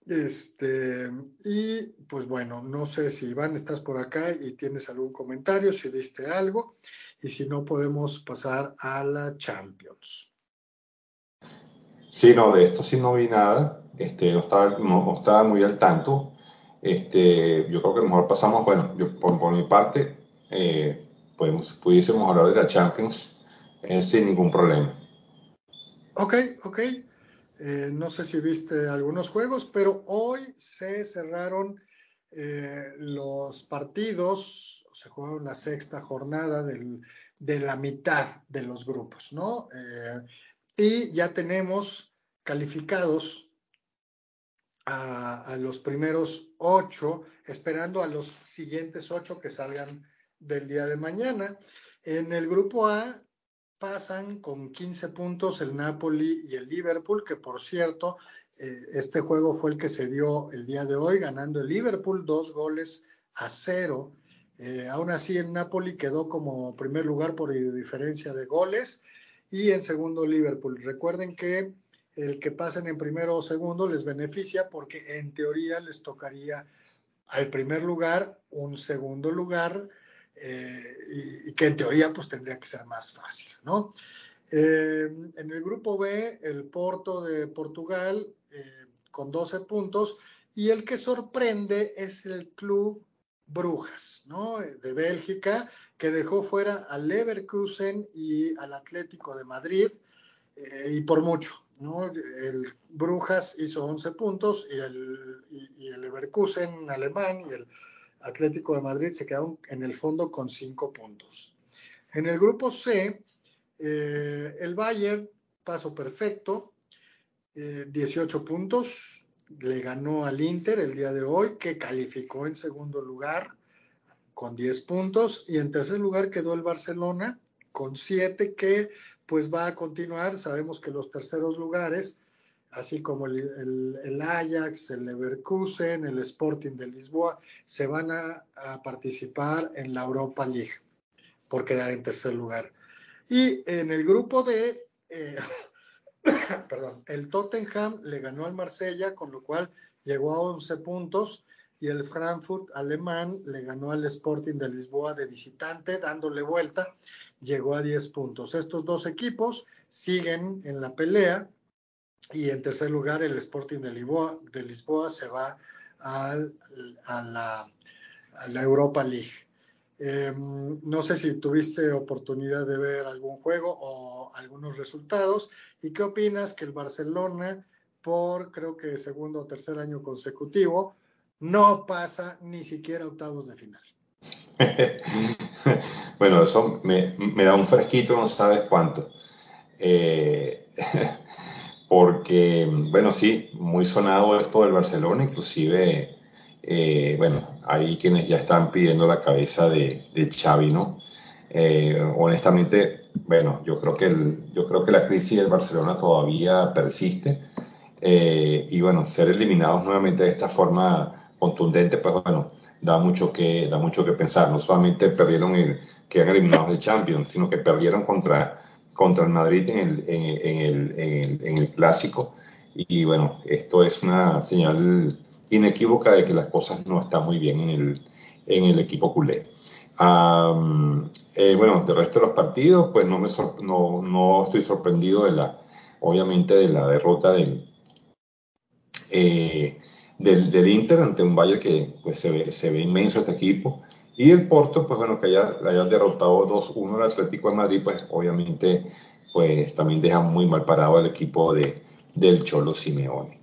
este, y pues bueno, no sé si Iván estás por acá y tienes algún comentario, si viste algo, y si no podemos pasar a la Champions. Sí, no, de esto sí no vi nada, este, no, estaba, no, no estaba muy al tanto. Este, yo creo que mejor pasamos, bueno, yo, por, por mi parte, eh, podemos, pudiésemos hablar de la Champions eh, sin ningún problema. Ok, ok. Eh, no sé si viste algunos juegos, pero hoy se cerraron eh, los partidos, se jugaron la sexta jornada de la mitad de los grupos, ¿no? Eh, y ya tenemos calificados a, a, los primeros ocho, esperando a los siguientes ocho que salgan del día de mañana. En el grupo A pasan con 15 puntos el Napoli y el Liverpool, que por cierto, eh, este juego fue el que se dio el día de hoy, ganando el Liverpool dos goles a cero. Eh, aún así, el Napoli quedó como primer lugar por diferencia de goles y en segundo Liverpool. Recuerden que el que pasen en primero o segundo les beneficia porque en teoría les tocaría al primer lugar un segundo lugar eh, y, que en teoría pues tendría que ser más fácil, ¿no? Eh, en el grupo B, el Porto de Portugal eh, con 12 puntos y el que sorprende es el club Brujas, ¿no? De Bélgica, que dejó fuera al Leverkusen y al Atlético de Madrid y por mucho, ¿no? El Brujas hizo 11 puntos y el, y, y el Leverkusen alemán y el Atlético de Madrid se quedaron en el fondo con cinco puntos. En el grupo C, eh, el Bayern, paso perfecto, eh, 18 puntos, le ganó al Inter el día de hoy, que calificó en segundo lugar con 10 puntos, y en tercer lugar quedó el Barcelona con 7, que pues va a continuar, sabemos que los terceros lugares así como el, Ajax, el Leverkusen, el Sporting de Lisboa, se van a, participar en la Europa League por quedar en tercer lugar. Y en el grupo de, eh, perdón, el Tottenham le ganó al Marsella, con lo cual llegó a 11 puntos. y el Frankfurt alemán le ganó al Sporting de Lisboa de visitante, dándole vuelta, llegó a 10 puntos. Estos dos equipos siguen en la pelea y en tercer lugar el Sporting de Lisboa, de Lisboa se va al, a, la, a, la, Europa League. Eh, no sé si tuviste oportunidad de ver algún juego o algunos resultados y qué opinas que el Barcelona por creo que segundo o tercer año consecutivo no pasa ni siquiera octavos de final. bueno, eso me, me, da un fresquito, no sabes cuánto. Eh, porque, bueno, sí, muy sonado esto del Barcelona, inclusive, eh, bueno, hay quienes ya están pidiendo la cabeza de, de Xavi, ¿no? Eh, honestamente, bueno, yo creo, que el, yo creo que la crisis del Barcelona todavía persiste eh, y, bueno, ser eliminados nuevamente de esta forma contundente, pues bueno, da mucho que, da mucho que pensar. No solamente perdieron el, quedan eliminados de Champions, sino que perdieron contra, contra el Madrid en el, en, en, el, en, el, clásico. Y bueno, esto es una señal inequívoca de que las cosas no están muy bien en el, en el equipo culé. Um, bueno, del resto de los partidos, pues no, me no, no estoy sorprendido de la, obviamente, de la derrota del, eh, del, del, Inter ante un Bayern que pues, se, ve, se ve inmenso este equipo. Y el Porto, pues bueno, que haya, haya derrotado 2-1 al Atlético de Madrid, pues obviamente pues también deja muy mal parado al equipo de, del Cholo Simeone.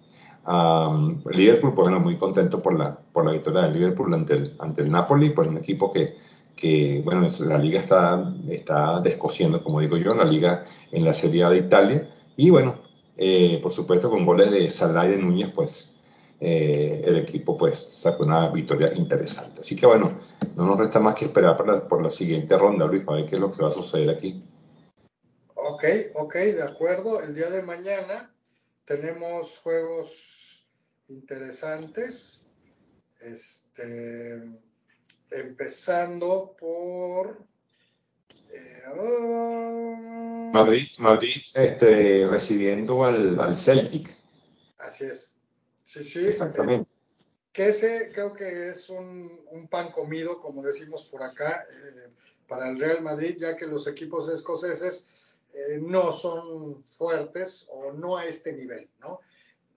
Um, Liverpool, pues bueno, muy contento por la, por la victoria del Liverpool ante el, ante el Napoli, pues un equipo que, que bueno, la liga está, está descosiendo, como digo yo, la liga en la Serie A de Italia. Y bueno, eh, por supuesto con goles de Salah y de Núñez, pues eh, el equipo pues sacó una victoria interesante. Así que bueno, no nos resta más que esperar por la, por la siguiente ronda, Luis, para ver qué es lo que va a suceder aquí. Ok, ok, de acuerdo. El día de mañana tenemos juegos interesantes. Este, empezando por eh, Madrid, Madrid este, recibiendo al, al Celtic. Así es. Sí, sí. Exactamente. que ese creo que es un, un, pan comido, como decimos por acá, eh, para el Real Madrid, ya que los equipos escoceses eh, no son fuertes o no a este nivel, ¿no?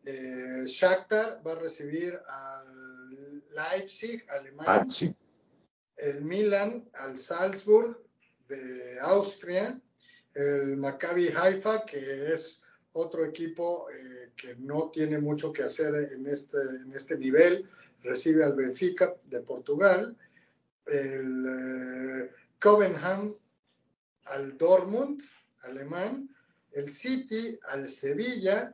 Eh, Shakhtar va a recibir al Leipzig, alemán. El Milan al Salzburg de Austria. El Maccabi Haifa, que es otro equipo eh, que no tiene mucho que hacer en este, en este nivel, recibe al Benfica de Portugal, el eh, Covenham al Dortmund, alemán, el City al Sevilla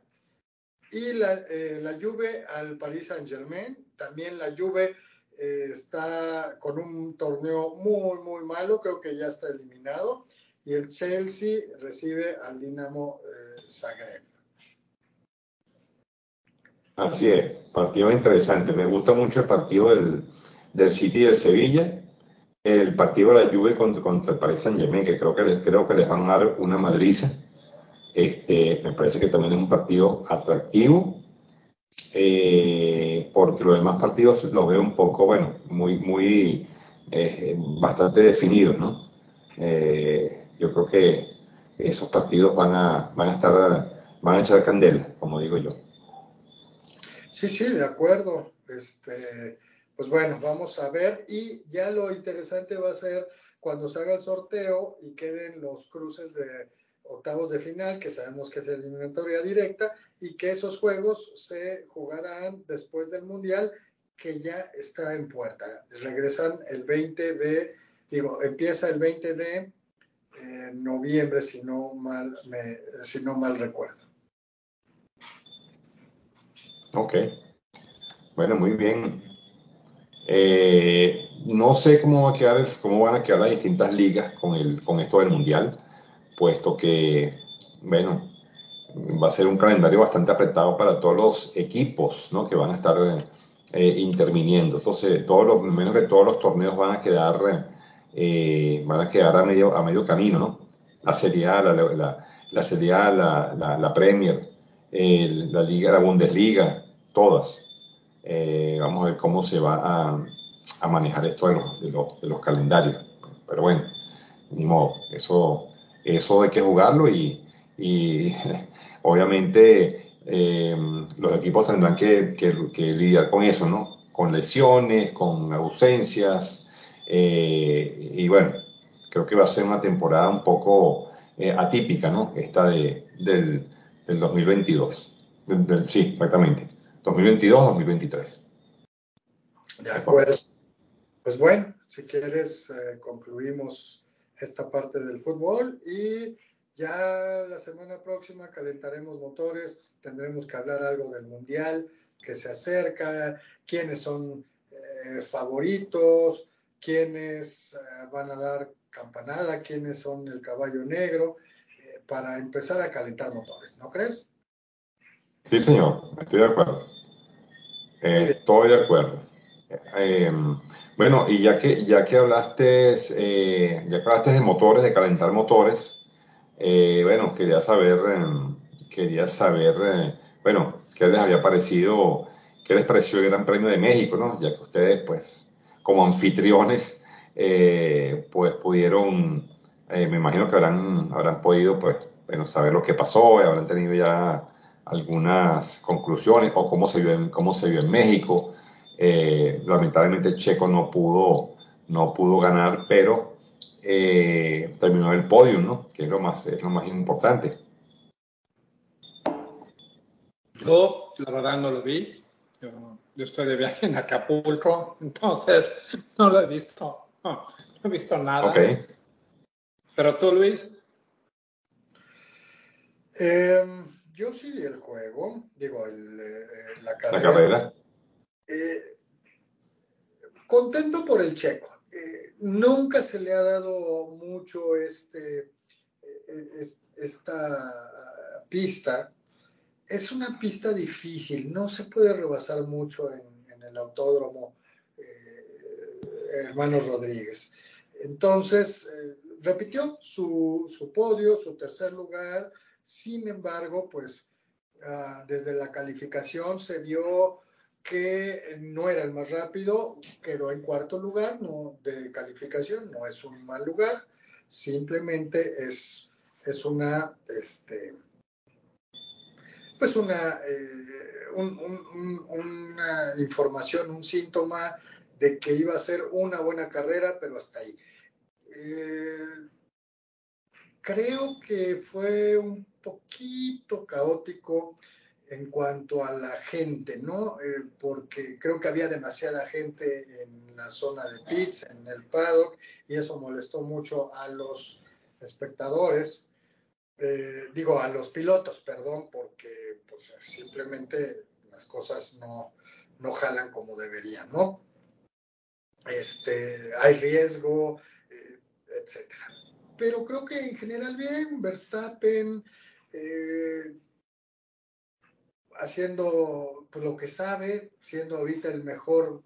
y la, eh, la Juve al Paris Saint Germain. También la Juve eh, está con un torneo muy, muy malo, creo que ya está eliminado. Y el Chelsea recibe al Dinamo eh, Zagreb. Así es, partido interesante. Me gusta mucho el partido del, City y del Sevilla. El partido de la Juve contra, contra el Paris Saint Germain, que creo que, les, creo que les van a dar una madriza. Este, me parece que también es un partido atractivo. Eh, porque los demás partidos los veo un poco, bueno, muy, muy, eh, bastante definidos, ¿no? Eh, yo creo que esos partidos van a, van a estar, van a echar candela, como digo yo. Sí, sí, de acuerdo. Este, pues bueno, vamos a ver. Y ya lo interesante va a ser cuando se haga el sorteo y queden los cruces de octavos de final, que sabemos que es eliminatoria directa, y que esos juegos se jugarán después del Mundial, que ya está en puerta. Regresan el 20 de, digo, empieza el 20 de eh, noviembre, si no mal, me, si no mal recuerdo. Ok. Bueno, muy bien. Eh, no sé cómo, va a quedar, cómo van a quedar las distintas ligas con, el, con esto del Mundial, puesto que, bueno, va a ser un calendario bastante apretado para todos los equipos ¿no? que van a estar eh, interviniendo. Entonces, todos los, menos que todos los torneos van a quedar, eh, van a quedar a medio, a medio camino, ¿no? La Serie A, la, la, la Serie A, la, la, la Premier, la Liga, la Bundesliga, todas. Eh, vamos a ver cómo se va a, a manejar esto de los, de, los, de los, calendarios. Pero bueno, ni modo, eso, eso hay que jugarlo y, y obviamente eh, los equipos tendrán que, que, que, lidiar con eso, ¿no? Con lesiones, con ausencias, eh, y bueno, creo que va a ser una temporada un poco eh, atípica, ¿no? Esta de, del, del 2022. Del, sí, exactamente. 2022-2023. De acuerdo. Pues bueno, si quieres, eh, concluimos esta parte del fútbol y ya la semana próxima calentaremos motores, tendremos que hablar algo del mundial que se acerca, quiénes son eh, favoritos, quiénes eh, van a dar campanada, quiénes son el caballo negro, eh, para empezar a calentar motores, ¿no crees? Sí, señor, estoy de acuerdo. Eh, estoy de acuerdo. Bueno, y ya que, ya que hablaste, ya que hablaste de motores, de calentar motores, bueno, quería saber, em, quería saber, bueno, qué les había parecido, qué les pareció el Gran Premio de México, ¿no? Ya que ustedes, pues, como anfitriones, eh, pues pudieron, eh, me imagino que habrán, habrán podido, pues, bueno, saber lo que pasó, y habrán tenido ya algunas conclusiones o cómo se vio en, cómo se vio en México. Eh, lamentablemente Checo no pudo, no pudo ganar, pero terminó el podio, ¿no? Que es lo más, es lo más importante. Yo, la verdad, no lo vi. Yo, yo estoy de viaje en Acapulco, entonces no lo he visto. No, no he visto nada. Okay. Pero tú, Luis. Eh, yo sí vi el juego, digo, el, eh, la carrera. La carrera. Eh, contento por el checo. Eh, nunca se le ha dado mucho este, esta pista. Es una pista difícil, no se puede rebasar mucho en, el autódromo Hermanos Rodríguez. Entonces, eh, repitió su, su, podio, su tercer lugar, sin embargo, pues uh, desde la calificación se vio que no era el más rápido, quedó en cuarto lugar no, de calificación, no es un mal lugar, simplemente es, es una, este, pues una, eh, un, un, una información, un síntoma de que iba a ser una buena carrera, pero hasta ahí. Eh, creo que fue un poquito caótico en cuanto a la gente, ¿no? Eh, porque creo que había demasiada gente en la zona de pits, en el paddock, y eso molestó mucho a los espectadores, eh, digo, a los pilotos, perdón, porque pues, simplemente las cosas no, no jalan como deberían, ¿no? este, hay riesgo, eh, etcétera. Pero creo que en general bien, Verstappen eh, haciendo pues, lo que sabe, siendo ahorita el mejor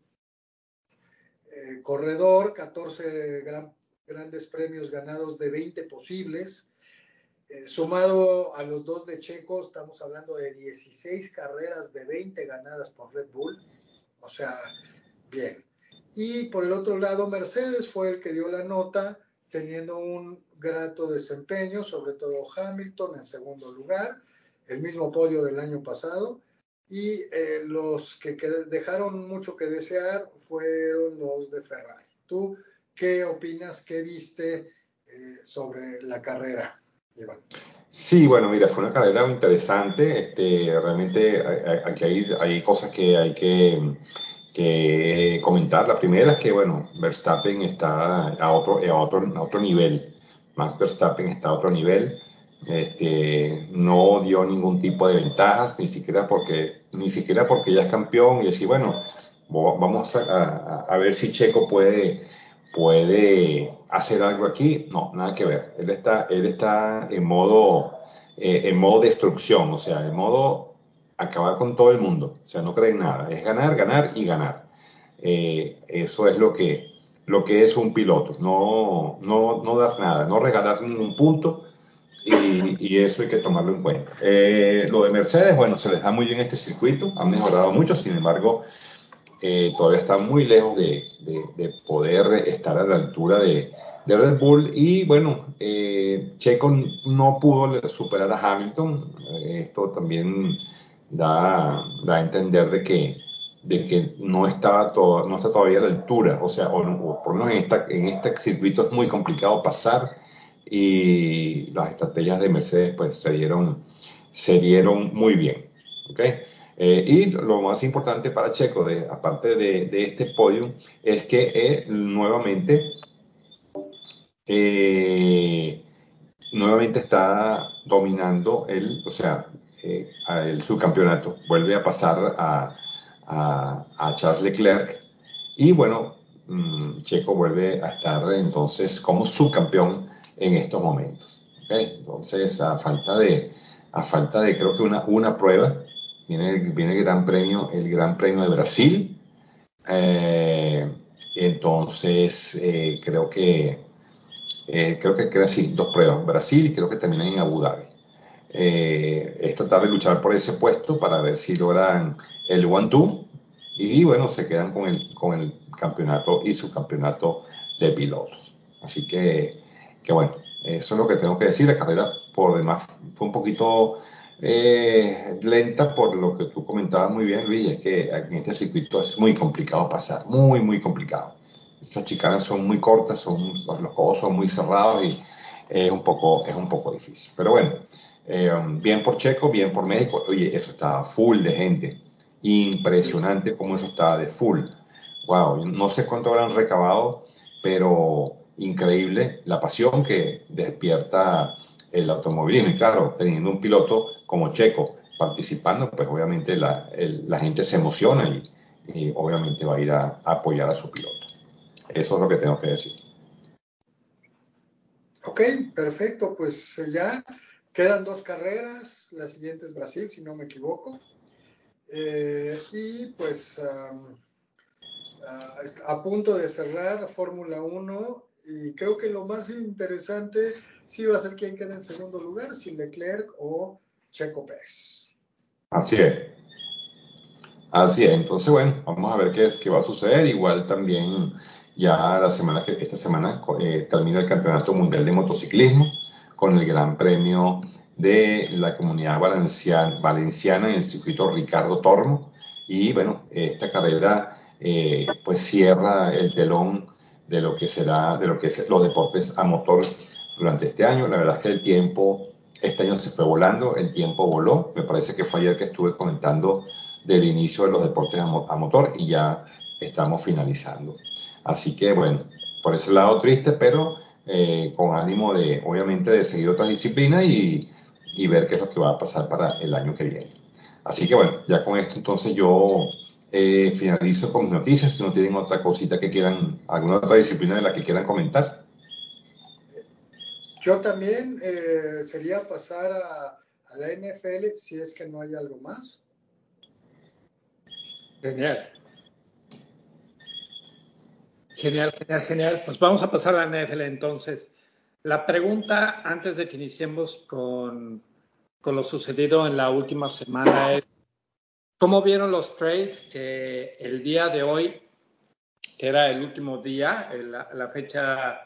eh, corredor, 14 gran, grandes premios ganados de 20 posibles. Eh, sumado a los dos de Checo, estamos hablando de 16 carreras de 20 ganadas por Red Bull. O sea, bien. Y por el otro lado, Mercedes fue el que dio la nota, teniendo un grato desempeño, sobre todo Hamilton en segundo lugar, el mismo podio del año pasado. Y eh, los que, dejaron mucho que desear fueron los de Ferrari. ¿Tú qué opinas, qué viste eh, sobre la carrera, Sí, bueno, mira, fue una carrera interesante. Este, realmente aquí hay, hay cosas que hay que que comentar. La primera es que, bueno, Verstappen está a otro, a otro, a otro nivel. Max Verstappen está a otro nivel. Este, no dio ningún tipo de ventajas, ni siquiera porque, ni siquiera porque ya es campeón y decir, bueno, vamos a, a, a ver si Checo puede, puede hacer algo aquí. No, nada que ver. Él está, él está en modo, eh, en modo destrucción, o sea, en modo acabar con todo el mundo. O sea, no creen nada. Es ganar, ganar y ganar. Eh, eso es lo que, lo que es un piloto. No, no, no dar nada, no regalar ningún punto. Y, y eso hay que tomarlo en cuenta. Eh, lo de Mercedes, bueno, se les da muy bien este circuito, han mejorado mucho, sin embargo, eh, todavía está muy lejos de, poder estar a la altura de, Red Bull y bueno, eh, Checo no pudo superar a Hamilton, esto también da, a entender de que, no, estaba todo, no está todavía a la altura, o sea, por lo menos en, esta, en este circuito es muy complicado pasar y las estrategias de Mercedes pues se dieron, se dieron muy bien. ¿okay? Eh, y lo más importante para Checo, de, aparte de, este podio, es que eh, nuevamente, eh, nuevamente está dominando el, o sea, el subcampeonato. Vuelve a pasar a, Charles Leclerc y bueno, mm, Checo vuelve a estar entonces como subcampeón en estos momentos. Entonces, a falta de, a falta de creo que una prueba, viene, viene el Gran Premio, el Gran Premio de Brasil. Eh, entonces, eh, creo que eh, creo que queda así, dos pruebas, Brasil y creo que terminan en Abu Dhabi. es tratar de luchar por ese puesto para ver si logran el one-two y bueno, se quedan con el, con el campeonato y su campeonato de pilotos. Así que, que bueno, eso es lo que tengo que decir. La carrera por demás fue un poquito eh, lenta por lo que tú comentabas muy bien, Luis, es que en este circuito es muy complicado pasar, muy, muy complicado. Estas chicanas son muy cortas, son, los codos son muy cerrados y es un poco, es un poco difícil. Pero bueno, eh, bien por Checo, bien por México. Oye, eso estaba full de gente. Impresionante cómo eso estaba de full. Wow, no sé cuánto habrán recabado, pero increíble la pasión que despierta el automovilismo. Y claro, teniendo un piloto como Checo participando, pues obviamente la, gente se emociona y, obviamente va a ir a, apoyar a su piloto. Eso es lo que tengo que decir. Ok, perfecto. Pues eh, ya quedan dos carreras. La siguiente es Brasil, si no me equivoco. Eh, y pues a punto de cerrar Fórmula 1 y creo que lo más interesante sí va a ser quién queda en segundo lugar, si Leclerc o Checo Pérez. Así es. Así es. Entonces, bueno, vamos a ver qué, es, qué va a suceder. Igual también ya la semana que esta semana eh, termina el Campeonato Mundial de Motociclismo con el Gran Premio de la Comunidad Valenciana, Valenciana en el circuito Ricardo Tormo. Y bueno, esta carrera eh, pues cierra el telón de lo que será, de lo que es los deportes a motor durante este año. La verdad es que el tiempo, este año se fue volando, el tiempo voló. Me parece que fue ayer que estuve comentando del inicio de los deportes a, motor y ya estamos finalizando. Así que bueno, por ese lado triste, pero eh, con ánimo de, obviamente, de seguir otras disciplinas y, y ver qué es lo que va a pasar para el año que viene. Así que bueno, ya con esto entonces yo eh, finalizo con mis noticias. Si no tienen otra cosita que quieran, alguna otra disciplina de la que quieran comentar. Yo también eh, sería pasar a, la NFL si es que no hay algo más. Genial. Genial, genial, genial. Pues vamos a pasar a la NFL entonces. La pregunta antes de que iniciemos con, con lo sucedido en la última semana es, ¿Cómo vieron los trades que el día de hoy, que era el último día, la, fecha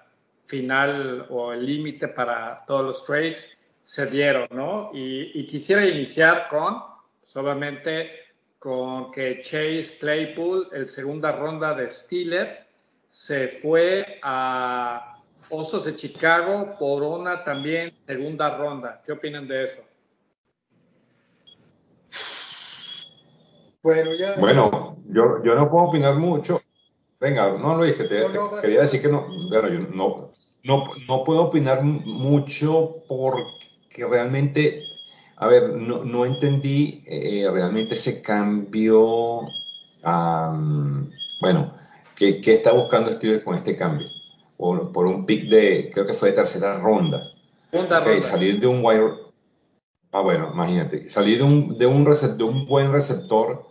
final o el límite para todos los trades, se dieron, ¿no? Y, quisiera iniciar con, solamente pues, con que Chase Claypool, el segunda ronda de Steelers, se fue a Osos de Chicago por una también segunda ronda. ¿Qué opinan de eso? Bueno, ya. Bueno, yo, yo no puedo opinar mucho. Venga, no Luis, que te, quería decir que no, bueno, yo no, no, no puedo opinar mucho porque realmente, a ver, no, no entendí eh, realmente ese cambio. bueno, ¿qué, ¿qué, está buscando Steelers con este cambio? Por, por, un pick de, creo que fue de tercera ronda. Segunda ronda. Salir de un wire. Ah, bueno, imagínate, salir de un, de un, de un buen receptor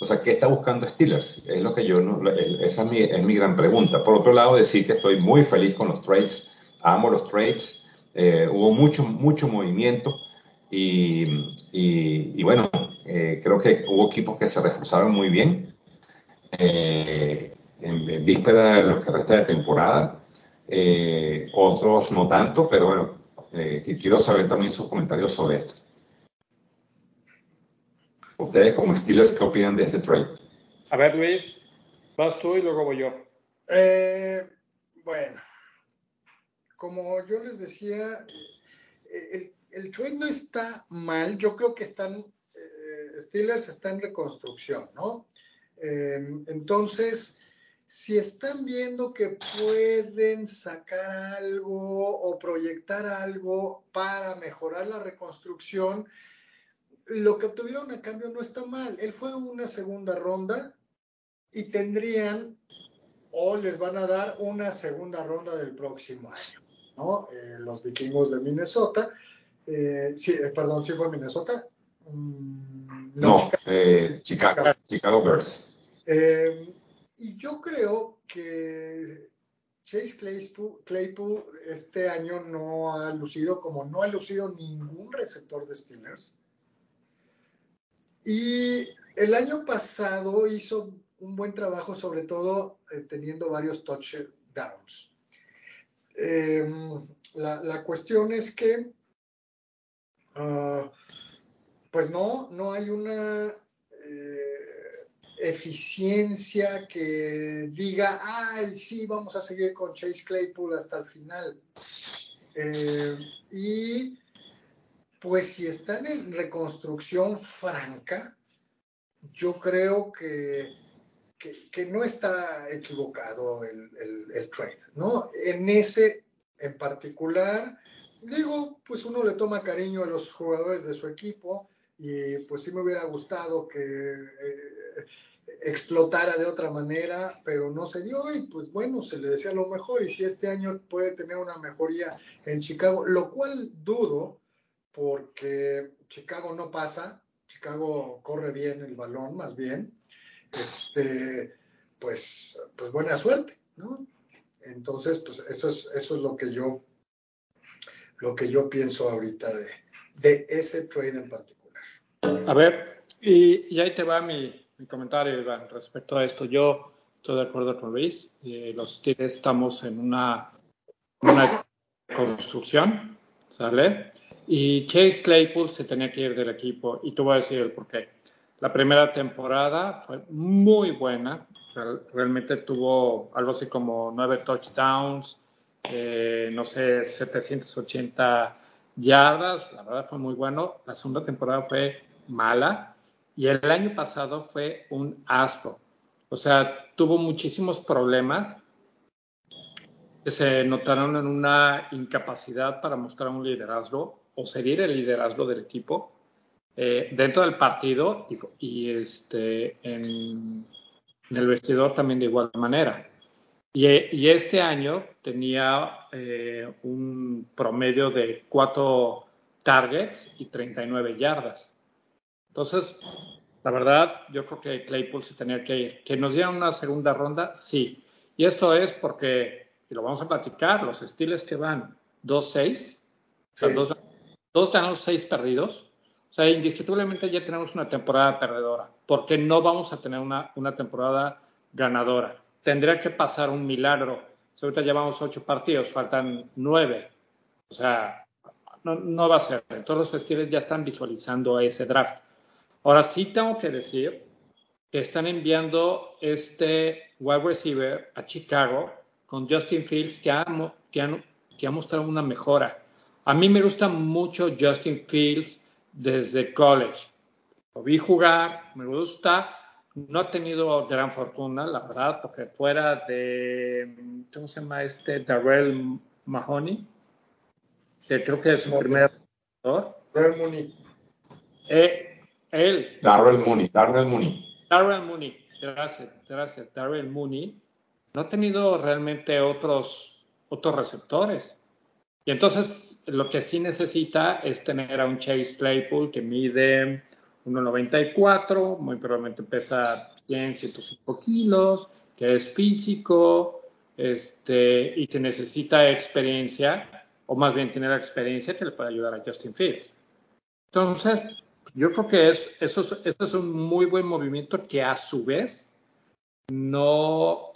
o sea, ¿qué está buscando Steelers? Es lo que yo no, esa es mi, es mi, gran pregunta. Por otro lado, decir que estoy muy feliz con los trades, amo los trades, eh, hubo mucho, mucho movimiento y, y, bueno, eh, creo que hubo equipos que se reforzaron muy bien. eh, en víspera de lo que resta de temporada. Otros no tanto, pero bueno, quiero saber también sus comentarios sobre esto. Ustedes como Steelers, ¿qué opinan de este trade? A ver, Luis, vas tú y luego voy yo. Eh, bueno, como yo les decía, el, el, trade no está mal. Yo creo que están, eh, Steelers está en reconstrucción, ¿no? Eh, entonces, si están viendo que pueden sacar algo o proyectar algo para mejorar la reconstrucción, lo que obtuvieron a cambio no está mal. Él fue una segunda ronda y tendrían o les van a dar una segunda ronda del próximo año, ¿no? Eh, los vikingos de Minnesota. Eh, sí, eh, perdón, ¿sí fue Minnesota? Mm, no, Chicago, eh, Chicago, Chicago Bears. Y yo creo que Chase Claypool, Claypool, este año no ha lucido como no ha lucido ningún receptor de Steelers. Y el año pasado hizo un buen trabajo, sobre todo eh, teniendo varios touchdowns. Eh, la, la, cuestión es que, uh, pues no, no hay una eh, eficiencia que diga, ay, sí, vamos a seguir con Chase Claypool hasta el final. Eh, y pues si están en reconstrucción franca, yo creo que, que, no está equivocado el, el, el, trade, ¿no? En ese en particular, digo, pues uno le toma cariño a los jugadores de su equipo y pues sí me hubiera gustado que eh, explotara de otra manera, pero no se dio y pues bueno, se le decía lo mejor y si este año puede tener una mejoría en Chicago, lo cual dudo porque Chicago no pasa, Chicago corre bien el balón, más bien, este, pues, pues buena suerte, ¿no? Entonces, pues eso es, eso es lo que yo, lo que yo pienso ahorita de, de ese trade en particular. A ver, y, y ahí te va mi, mi, comentario, Iván, respecto a esto. Yo estoy de acuerdo con Luis, eh, los Steelers estamos en una, una construcción, ¿sale? Y Chase Claypool se tenía que ir del equipo y te voy a decir el por qué. La primera temporada fue muy buena, realmente tuvo algo así como nueve touchdowns, eh, no sé, 780 yardas, la verdad fue muy bueno. La segunda temporada fue mala y el año pasado fue un asco. O sea, tuvo muchísimos problemas que se notaron en una incapacidad para mostrar un liderazgo o seguir el liderazgo del equipo eh, dentro del partido y, y este, en, en, el vestidor también de igual manera. Y, y este año tenía eh, un promedio de cuatro targets y 39 yardas. Entonces, la verdad, yo creo que Claypool se tenía que ir. Que nos dieran una segunda ronda, sí. Y esto es porque, y lo vamos a platicar, los estilos que van 2-6, sí. o sea, dos, dos ganados, seis perdidos. O sea, indiscutiblemente ya tenemos una temporada perdedora, porque no vamos a tener una, una temporada ganadora. Tendría que pasar un milagro. Si ahorita llevamos ocho partidos, faltan nueve. O sea, no, no va a ser. Todos los estilos ya están visualizando ese draft. Ahora sí tengo que decir que están enviando este wide receiver a Chicago con Justin Fields que ha, que ha, que ha mostrado una mejora. A mí me gusta mucho Justin Fields desde college. Lo vi jugar, me gusta. No ha tenido gran fortuna, la verdad, porque fuera de, ¿cómo se llama este? Darrell Mahoney, que creo que es su primer Darrell Mooney. Eh, él. Darrell Mooney, Darrell Mooney. Darrell Mooney, gracias, gracias. Darrell Mooney no ha tenido realmente otros, otros receptores. Y entonces lo que sí necesita es tener a un Chase Claypool que mide 1,94, muy probablemente pesa 100, 105 kilos, que es físico este, y que necesita experiencia, o más bien tener la experiencia que le puede ayudar a Justin Fields. Entonces, yo creo que es, eso, es, eso es un muy buen movimiento que a su vez no,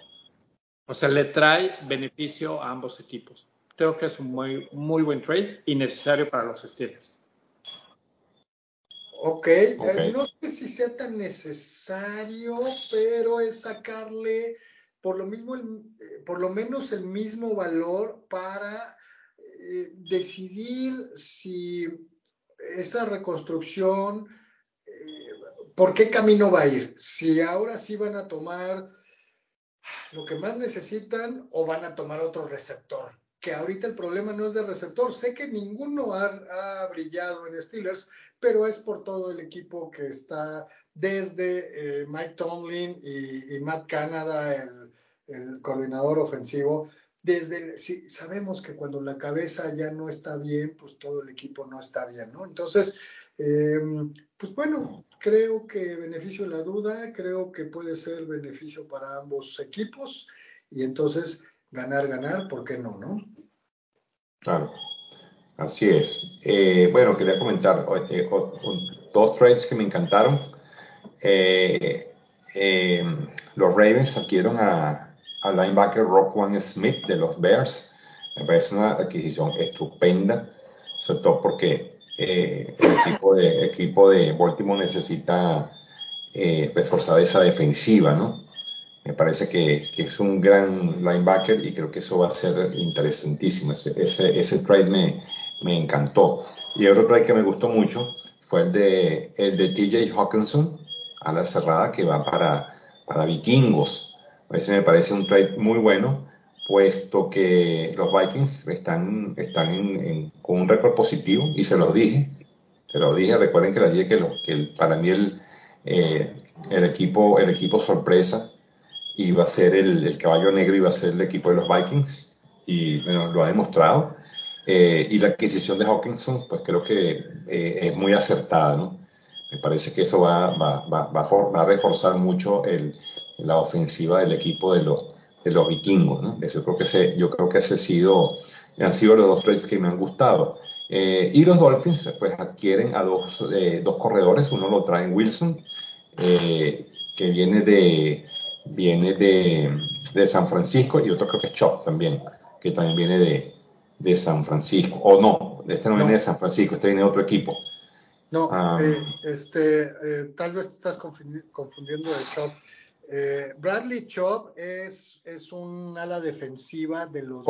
o sea, le trae beneficio a ambos equipos. Creo que es un muy, muy buen trade y necesario para los Steelers. Ok, eh, no sé si sea tan necesario, pero es sacarle por lo mismo, eh, por lo menos el mismo valor para eh, decidir si esa reconstrucción, por qué camino va a ir. Si ahora sí van a tomar lo que más necesitan o van a tomar otro receptor que ahorita el problema no es de receptor. Sé que ninguno ha, brillado en Steelers, pero es por todo el equipo que está desde eh, Mike Tomlin y, Matt Canada, el, coordinador ofensivo. Desde sabemos que cuando la cabeza ya no está bien, pues todo el equipo no está bien, ¿no? Entonces, em, pues bueno, creo que beneficio la duda, creo que puede ser beneficio para ambos equipos y entonces ganar, ganar, ¿por qué no, no? Claro, así es. Eh, bueno, quería comentar eh, dos trades que me encantaron. Eh, los Ravens adquirieron a, al linebacker Rock Smith de los Bears. Me parece una adquisición estupenda, sobre todo porque el equipo de, equipo de Baltimore necesita reforzar esa defensiva, ¿no? Me parece que, que, es un gran linebacker y creo que eso va a ser interesantísimo. Ese, ese, ese trade me, me, encantó. Y otro trade que me gustó mucho fue el de, el de TJ Hawkinson a la cerrada que va para, para vikingos. Ese me parece un trade muy bueno, puesto que los Vikings están, están en, con un récord positivo y se los dije. Se los dije, recuerden que les dije que, lo, que para mí el, eh, el, equipo, el equipo sorpresa iba a ser el, caballo negro, iba a ser el equipo de los Vikings, y bueno, lo ha demostrado. Eh, y la adquisición de Hawkinson, pues creo que eh, es muy acertada, ¿no? Me parece que eso va, va, va, va a reforzar mucho el, la ofensiva del equipo de los, de los vikingos, ¿no? Eso creo que ese, yo creo que ese sido, han sido los dos trades que me han gustado. Eh, y los Dolphins, pues adquieren a dos, dos corredores, uno lo trae en Wilson, que viene de, viene de, de, San Francisco y otro creo que es Chop también, que también viene de, de San Francisco. O no, este no, viene de San Francisco, este viene de otro equipo. No, ah. eh, este, eh, tal vez estás confundiendo de Chop. Eh, Bradley Chop es, es un ala defensiva de los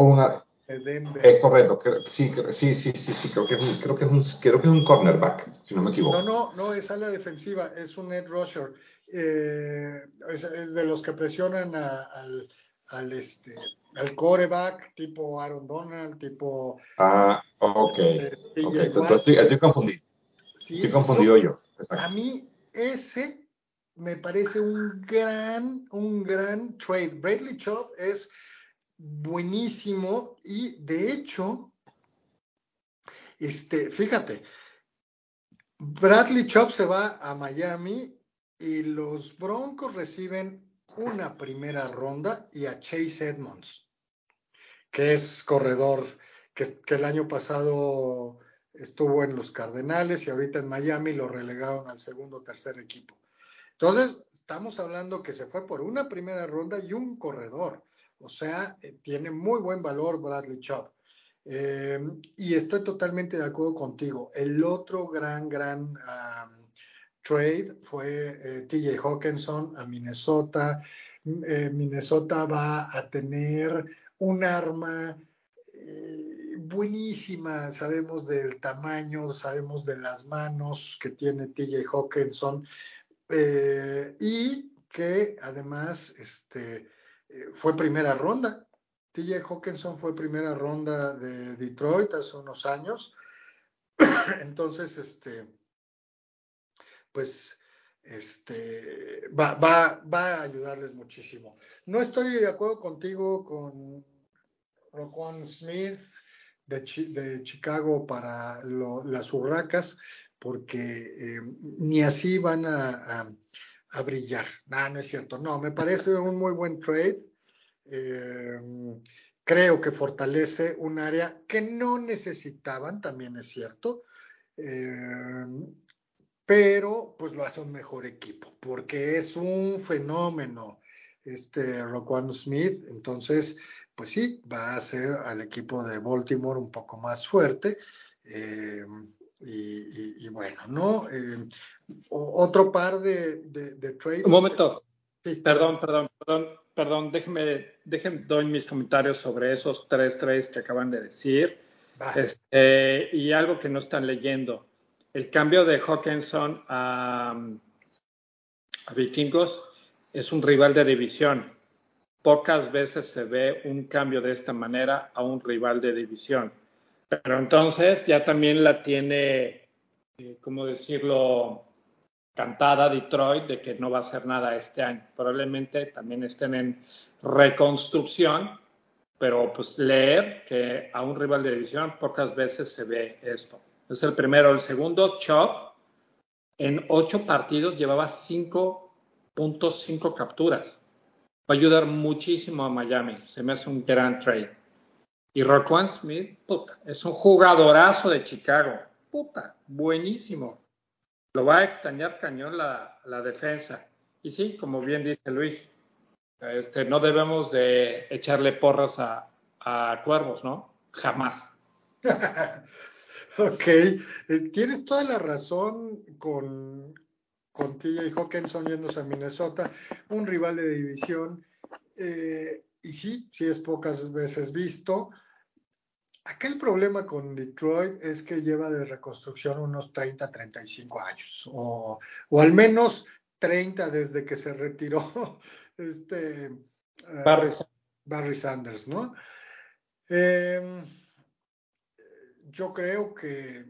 de Denver. Es correcto, sí, sí, sí, sí, sí, creo que, creo que es un, creo que es un cornerback, si no me equivoco. No, no, no, es ala defensiva, es un Ed rusher eh, es, de los que presionan al, al, este, al coreback, tipo Aaron Donald, tipo... Ah, ok. Eh, okay. Estoy, estoy, confundido. estoy confundido yo. A mí ese me parece un gran, un gran trade. Bradley Chop es buenísimo y de hecho, este, fíjate, Bradley Chop se va a Miami y los Broncos reciben una primera ronda y a Chase Edmonds, que es corredor que, el año pasado estuvo en los Cardenales y ahorita en Miami lo relegaron al segundo o tercer equipo. Entonces, estamos hablando que se fue por una primera ronda y un corredor. O sea, eh, tiene muy buen valor Bradley Chubb. Eh, y estoy totalmente de acuerdo contigo. El otro gran, gran trade fue eh, TJ Hawkinson a Minnesota. Eh, Minnesota va a tener un arma eh, buenísima, sabemos del tamaño, sabemos de las manos que tiene TJ Hawkinson y que además este, fue primera ronda. TJ Hawkinson fue primera ronda de Detroit hace unos años. Entonces, este, pues este, va, va, va a ayudarles muchísimo. No estoy de acuerdo contigo con Roquan Smith de, de, Chicago para las urracas, porque eh, ni así van a, a, brillar. No, no es cierto. No, me parece un muy buen trade. Eh, creo que fortalece un área que no necesitaban, también es cierto. Eh, pero pues lo hace un mejor equipo, porque es un fenómeno este Roquan Smith. Entonces, pues sí, va a hacer al equipo de Baltimore un poco más fuerte. Eh, y, bueno, ¿no? Eh, otro par de, de, trades. Un momento. Perdón, perdón, perdón, perdón. Déjenme, déjenme, doy mis comentarios sobre esos tres trades que acaban de decir. Este, y algo que no están leyendo. El cambio de Hawkinson a, a Vikingos es un rival de división. Pocas veces se ve un cambio de esta manera a un rival de división. Pero entonces ya también la tiene, eh, ¿cómo decirlo? Cantada Detroit de que no va a hacer nada este año. Probablemente también estén en reconstrucción, pero pues leer que a un rival de división pocas veces se ve esto. Es el primero. El segundo, Chop, en ocho partidos llevaba 5.5 capturas. Va a ayudar muchísimo a Miami. Se me hace un gran trade. Y Roquan Smith, puta, es un jugadorazo de Chicago. Puta, buenísimo. Lo va a extrañar cañón la, defensa. Y sí, como bien dice Luis, este, no debemos de echarle porras a, cuervos, ¿no? Jamás. ok, eh, tienes toda la razón con, con TJ Hawkinson yéndose a Minnesota, un rival de división. Eh, y sí, sí es pocas veces visto. Acá el problema con Detroit es que lleva de reconstrucción unos 30, 35 años, o, al menos 30 desde que se retiró este Barry, Barry Sanders, ¿no? Em, yo creo que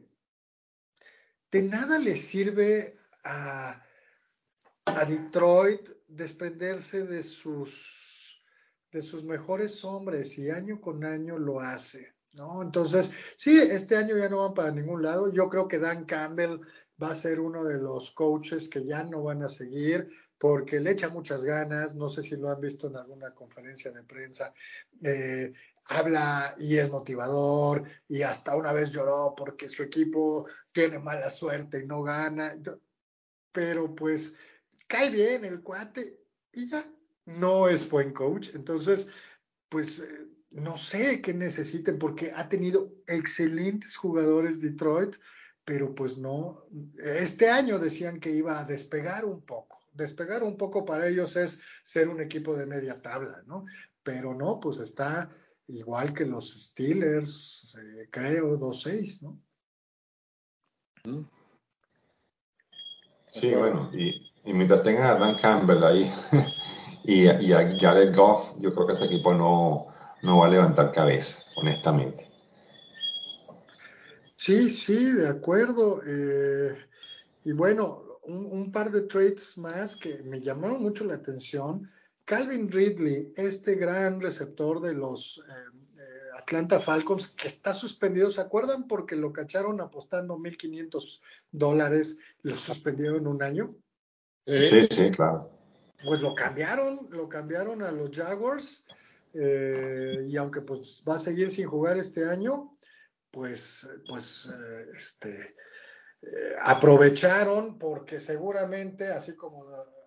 de nada le sirve a, a Detroit desprenderse de sus, de sus mejores hombres y año con año lo hace. ¿no? Entonces, sí, este año ya no van para ningún lado. Yo creo que Dan Campbell va a ser uno de los coaches que ya no van a seguir porque le echa muchas ganas, no sé si lo han visto en alguna conferencia de prensa, eh, habla y es motivador y hasta una vez lloró porque su equipo tiene mala suerte y no gana, pero pues cae bien el cuate y ya no es buen coach, entonces pues eh, no sé qué necesiten porque ha tenido excelentes jugadores Detroit, pero pues no, este año decían que iba a despegar un poco. Despegar un poco para ellos es ser un equipo de media tabla, ¿no? Pero no, pues está igual que los Steelers, eh, creo, 2-6, ¿no? Sí, bueno, y, mientras tenga a Dan Campbell ahí y, y a Jared Goff, yo creo que este equipo no, no va a levantar cabeza, honestamente. Sí, sí, de acuerdo. Eh, y bueno, un, par de trades más que me llamaron mucho la atención. Calvin Ridley, este gran receptor de los eh, eh, Atlanta Falcons, que está suspendido, ¿se acuerdan? Porque lo cacharon apostando 1.500 dólares, lo suspendieron un año. Sí, sí, claro. Pues lo cambiaron, lo cambiaron a los Jaguars eh, y aunque pues va a seguir sin jugar este año, pues, pues eh, este, eh, aprovecharon porque seguramente, así como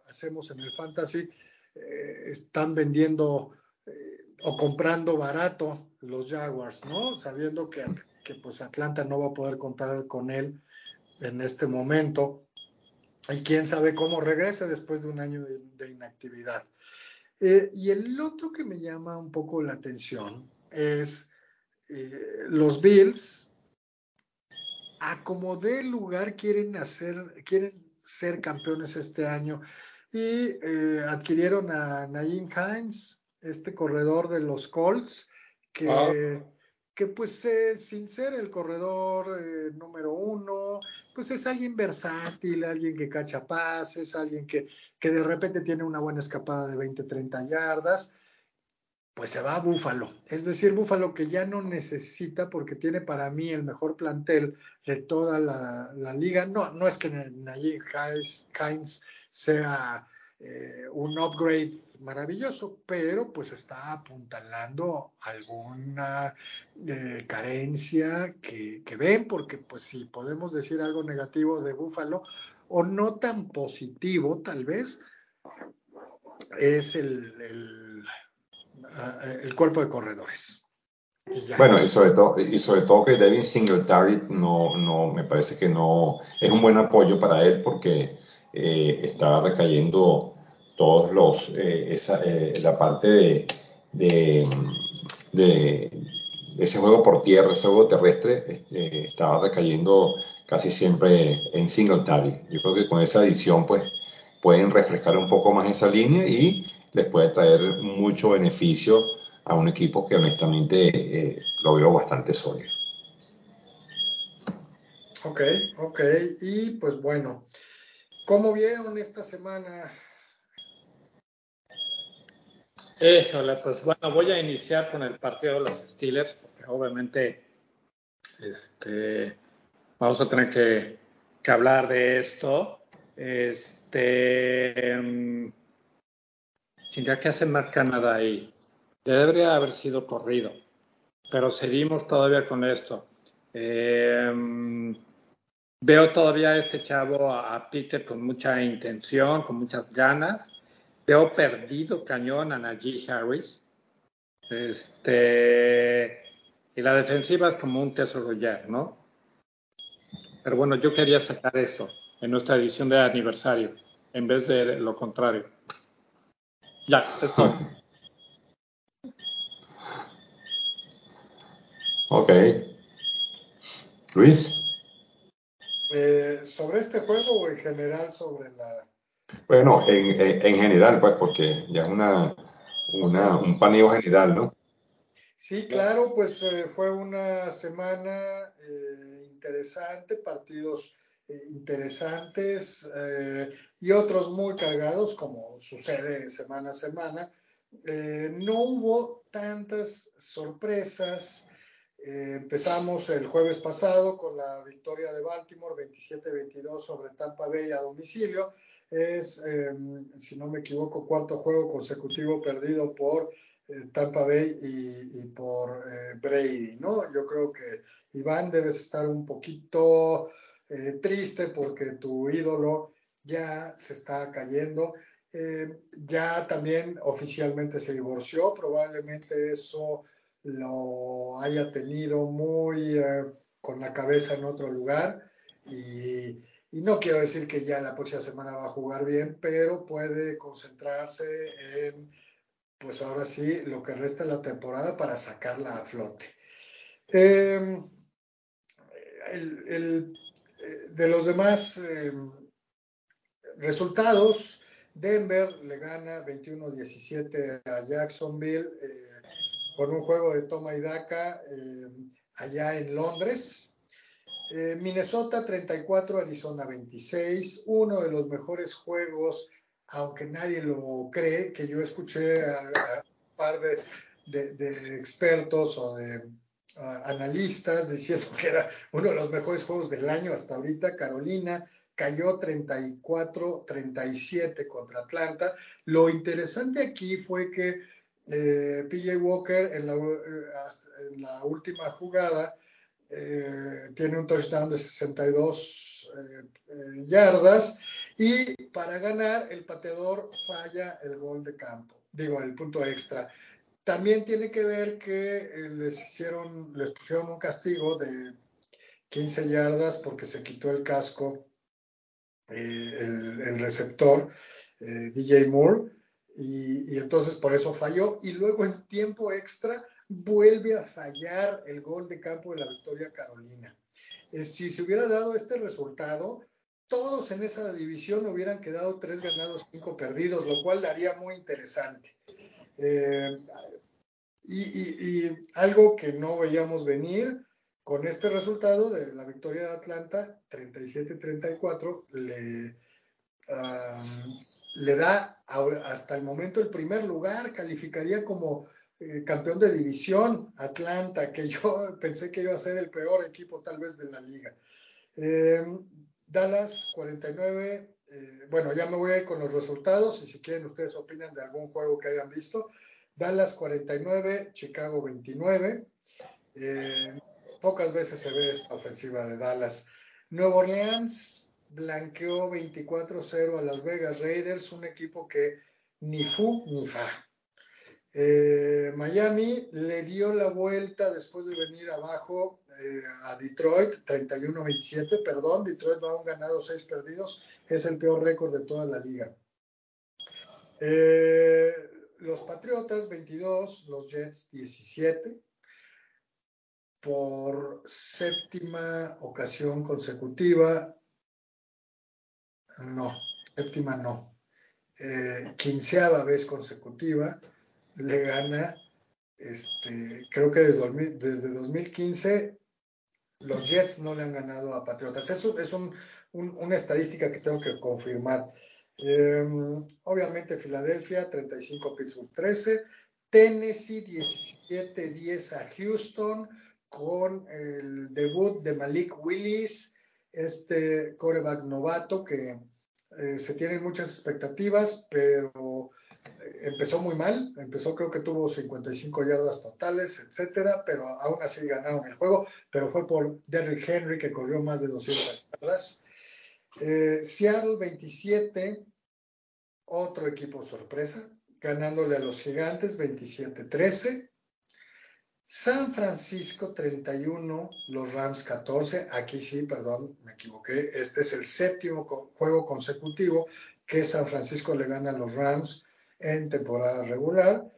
hacemos en el fantasy, están vendiendo o comprando barato los Jaguars, ¿no? Sabiendo que, que, pues Atlanta no va a poder contar con él en este momento y quién sabe cómo regrese después de un año de inactividad. Eh, y el otro que me llama un poco la atención es eh, los Bills, a como de lugar quieren hacer, quieren ser campeones este año. Y eh, adquirieron a Naeem Hines, este corredor de los Colts, que ah. que pues eh, sin ser el corredor eh, número uno, pues es alguien versátil, alguien que cacha pases, alguien que, que de repente tiene una buena escapada de 20, 30 yardas, pues se va a Búfalo. Es decir, Búfalo que ya no necesita porque tiene para mí el mejor plantel de toda la, liga. No, no es que Najee Hines sea eh, un upgrade maravilloso, pero pues está apuntalando alguna eh, carencia que, ven, porque pues si podemos decir algo negativo de Búfalo, o no tan positivo tal vez, es el, cuerpo de corredores. Bueno, y sobre todo, y sobre todo que Devin Singletary no, no, me parece que no es un buen apoyo para él porque eh, está recayendo todos los eh, esa, eh, la parte de, de, de, ese juego por tierra, ese juego terrestre, este, estaba recayendo casi siempre en Singletary. Yo creo que con esa adición, pues, pueden refrescar un poco más esa línea y les puede traer mucho beneficio a un equipo que honestamente eh, lo veo bastante sólido. Ok, ok. Y pues bueno, ¿cómo vieron esta semana? Híjole, pues bueno, voy a iniciar con el partido de los Steelers, porque obviamente este, vamos a tener que, que hablar de esto. Este, um, ¿qué hace más Canadá ahí? Debería haber sido corrido, pero seguimos todavía con esto. Em, veo todavía a este chavo, a, Peter, con mucha intención, con muchas ganas. Veo perdido cañón a Najee Harris. Este, y la defensiva es como un tesoro ya, ¿no? Pero bueno, yo quería sacar eso en nuestra edición de aniversario, en vez de lo contrario. Ya, es todo. Ok. Luis. Eh, ¿Sobre este juego o en general sobre la... Bueno, en, en, general, pues, porque ya es una, una, un paneo general, ¿no? Sí, claro, pues eh, fue una semana eh, interesante, partidos interesantes y otros muy cargados, como sucede semana a semana. no hubo tantas sorpresas. Eh, empezamos el jueves pasado con la victoria de Baltimore 27-22 sobre Tampa Bay a domicilio. Es, em, si no me equivoco, cuarto juego consecutivo perdido por eh, Tampa Bay y, por eh, Brady, ¿no? Yo creo que Iván debes estar un poquito triste porque tu ídolo ya se está cayendo. ya también oficialmente se divorció, probablemente eso lo haya tenido muy eh, con la cabeza en otro lugar y, no quiero decir que ya la próxima semana va a jugar bien, pero puede concentrarse en, pues ahora sí, lo que resta de la temporada para sacarla a flote. Em, eh, de los demás em, resultados, Denver le gana 21-17 a Jacksonville. Eh, con un juego de toma y daca eh, allá en Londres. Eh, Minnesota 34, Arizona 26, uno de los mejores juegos, aunque nadie lo cree, que yo escuché a, un par de, expertos o de analistas diciendo que era uno de los mejores juegos del año hasta ahorita. Carolina cayó 34-37 contra Atlanta. Lo interesante aquí fue que eh, PJ Walker en la, eh, en la, última jugada eh, tiene un touchdown de 62 yardas y para ganar el pateador falla el gol de campo, digo, el punto extra. También tiene que ver que les hicieron, les pusieron un castigo de 15 yardas porque se quitó el casco el, el, receptor DJ Moore y, entonces por eso falló. Y luego en tiempo extra vuelve a fallar el gol de campo de la victoria Carolina. si se hubiera dado este resultado, todos en esa división hubieran quedado tres ganados, cinco perdidos, lo cual haría muy interesante. Eh, y, algo que no veíamos venir con este resultado de la victoria de Atlanta, 37-34, le, le da hasta el momento el primer lugar, calificaría como eh, campeón de división Atlanta, que yo pensé que iba a ser el peor equipo tal vez de la liga. Em, Dallas 49, eh, bueno, ya me voy a ir con los resultados y si quieren ustedes opinan de algún juego que hayan visto. Dallas 49, Chicago 29. Em, pocas veces se ve esta ofensiva de Dallas. Nueva Orleans blanqueó 24-0 a Las Vegas Raiders, un equipo que ni fu ni fa. Eh, Miami le dio la vuelta después de venir abajo eh, a Detroit, 31-27, perdón, Detroit va a un ganado, 6 perdidos, es el peor récord de toda la liga. Eh, los Patriotas 22, los Jets 17, por séptima ocasión consecutiva, no, séptima no, quinceava vez consecutiva, le gana, este, creo que desde, desde 2015 los Jets no le han ganado a Patriotas. Eso es un, una estadística que tengo que confirmar. Em, obviamente Filadelfia 35, Pittsburgh 13, Tennessee 17-10 a Houston con el debut de Malik Willis, este coreback novato que eh, se tienen muchas expectativas, pero empezó muy mal, empezó creo que tuvo 55 yardas totales, etcétera, pero aún así ganaron el juego, pero fue por Derrick Henry que corrió más de 200 yardas. Eh, Seattle 27, otro equipo sorpresa, ganándole a los Gigantes 27-13. San Francisco 31, los Rams 14. Aquí sí, perdón, me equivoqué. Este es el séptimo juego consecutivo que San Francisco le gana a los Rams en temporada regular,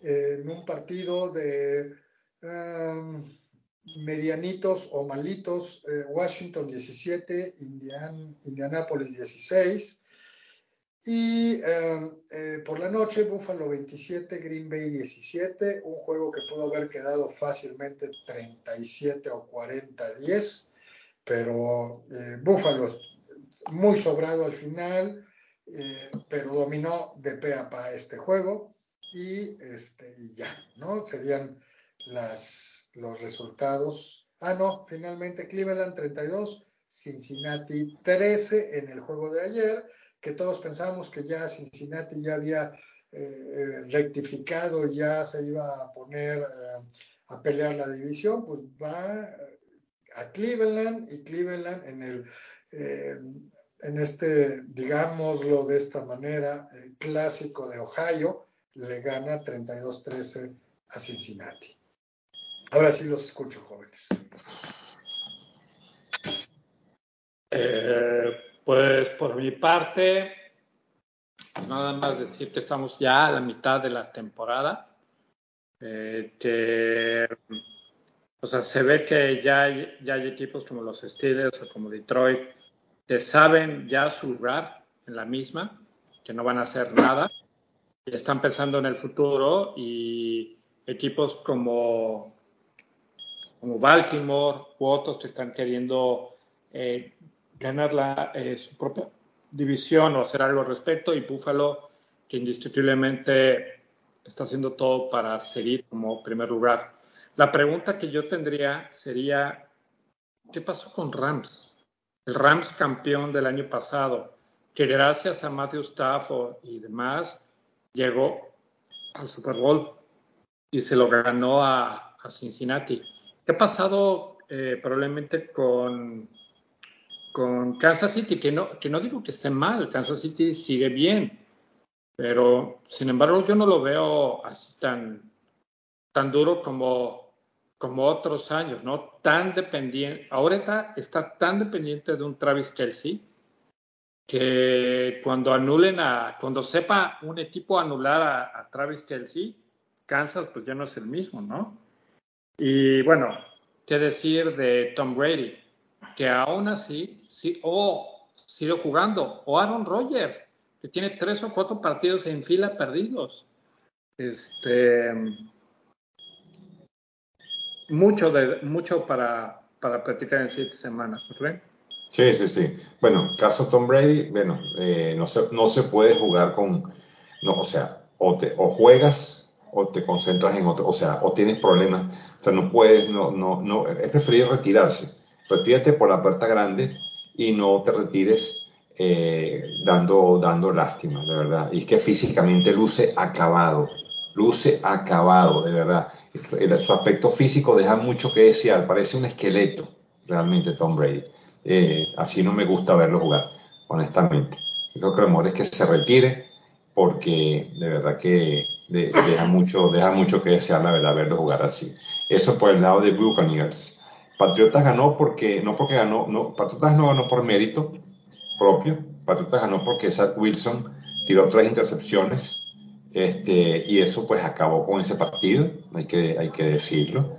en un partido de um, medianitos o malitos, eh, Washington 17, Indian, Indianapolis 16, y um, eh, por la noche Buffalo 27, Green Bay 17, un juego que pudo haber quedado fácilmente 37 o 40 10, pero eh, Buffalo muy sobrado al final, eh, pero dominó de pe a pa este juego y, este, y ya, ¿no? Serían las, los resultados. Ah, no, finalmente Cleveland 32, Cincinnati 13 en el juego de ayer, que todos pensábamos que ya Cincinnati ya había eh, eh, rectificado, ya se iba a poner a pelear la división, pues va a Cleveland y Cleveland en el en este, digámoslo de esta manera, el clásico de Ohio le gana 32-13 a Cincinnati. Ahora sí los escucho, jóvenes. Eh, pues por mi parte, nada más decir que estamos ya a la mitad de la temporada. Eh, o sea, se ve que ya hay, ya hay equipos como los Steelers o como Detroit que saben ya su rap en la misma, que no van a hacer nada, y están pensando en el futuro y equipos como, como Baltimore u otros que están queriendo eh, ganar la, eh, su propia división o hacer algo al respecto y Buffalo que indiscutiblemente está haciendo todo para seguir como primer lugar. La pregunta que yo tendría sería, ¿qué pasó con Rams? el Rams campeón del año pasado, que gracias a Matthew Stafford y demás llegó al Super Bowl y se lo ganó a, Cincinnati. ¿Qué ha pasado eh, probablemente con, Kansas City? Que no, que no digo que esté mal, Kansas City sigue bien, pero sin embargo yo no lo veo así tan, tan duro como como otros años, ¿no? Tan dependiente, ahora está, tan dependiente de un Travis Kelsey que cuando anulen a, cuando sepa un equipo anular a, Travis Kelsey, Kansas pues ya no es el mismo, ¿no? Y bueno, qué decir de Tom Brady, que aún así, sí, o sigue jugando, o Aaron Rodgers, que tiene tres o cuatro partidos en fila perdidos. Este, mucho, de, mucho para, para practicar en siete semanas, ¿verdad? Sí, sí, sí. Bueno, caso Tom Brady, bueno, eh, no, se, no se puede jugar con, no, o sea, o, te, o juegas o te concentras en otro, o sea, o tienes problemas, o sea, no puedes, no, no, no, es preferible retirarse. Retírate por la puerta grande y no te retires eh, dando, dando lástima, de verdad. Y es que físicamente luce acabado, luce acabado, de verdad su aspecto físico deja mucho que desear, parece un esqueleto realmente Tom Brady. Eh, así no me gusta verlo jugar, honestamente. creo que lo mejor es que se retire porque de verdad que deja, mucho, deja mucho que desear, la verdad, verlo jugar así. Eso por el lado de Buccaneers. Patriotas ganó porque, no porque ganó, no, Patriotas no ganó por mérito propio, Patriotas ganó porque Zach Wilson tiró tres intercepciones este, y eso pues acabó con ese partido, hay que, hay que decirlo.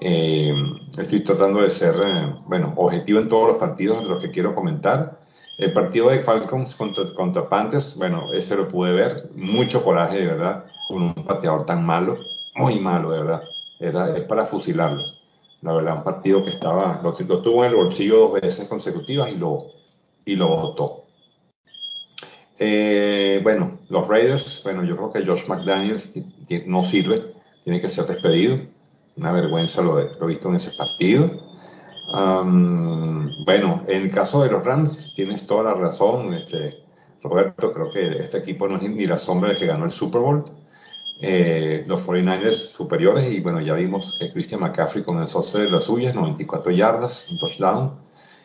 Eh, estoy tratando de ser, eh, bueno, objetivo en todos los partidos de los que quiero comentar. El partido de Falcons contra, contra Panthers, bueno, ese lo pude ver, mucho coraje de verdad, con un pateador tan malo, muy malo de verdad, Era, es para fusilarlo. La verdad, un partido que estaba, lo, lo tuvo en el bolsillo dos veces consecutivas y lo, y lo votó. Eh, bueno, los Raiders, bueno, yo creo que Josh McDaniels no sirve, tiene que ser despedido. Una vergüenza lo, he visto en ese partido. bueno, en el caso de los Rams, tienes toda la razón, este, Roberto. Creo que este equipo no es ni la sombra del que ganó el Super Bowl. Eh, los 49ers superiores, y bueno, ya vimos que Christian McCaffrey comenzó a hacer las suyas, 94 yardas, touchdown.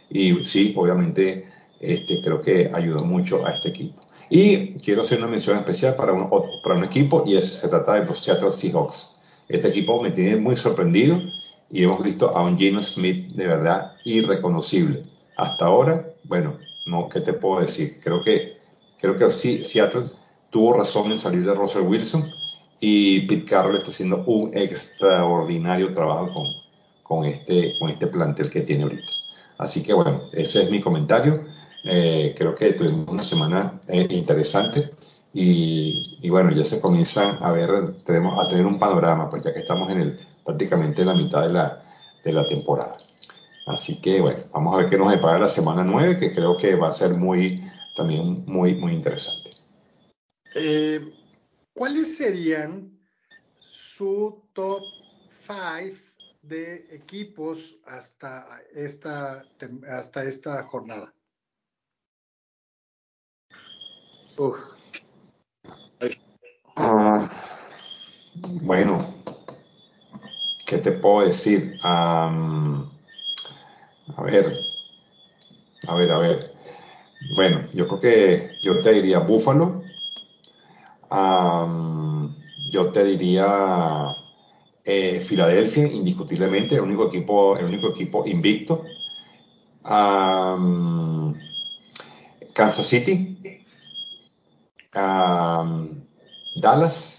Y sí, obviamente, este, creo que ayudó mucho a este equipo. Y quiero hacer una mención especial para un, para un equipo, y se trata de los Seattle Seahawks. Este equipo me tiene muy sorprendido y hemos visto a un Gino Smith de verdad irreconocible. Hasta ahora, bueno, no, ¿qué te puedo decir? Creo que, creo que sí, Seattle tuvo razón en salir de Russell Wilson y Pete Carroll está haciendo un extraordinario trabajo con, con, este, con este plantel que tiene ahorita. Así que bueno, ese es mi comentario. Eh, creo que tuvimos una semana eh, interesante y, bueno, ya se comienzan a ver, tenemos, a tener un panorama, pues ya que estamos en el, prácticamente en la mitad de la, de la temporada. Así que bueno, vamos a ver qué nos depara la semana 9, que creo que va a ser muy, también muy, muy interesante. Eh, ¿Cuáles serían su top 5 de equipos hasta esta, hasta esta jornada? Ah, bueno, ¿qué te puedo decir? a ver, a ver, a ver. Bueno, yo creo que yo te diría Búfalo. Yo te diría eh, Filadelfia, indiscutiblemente, el único equipo, el único equipo invicto. Kansas City, Dallas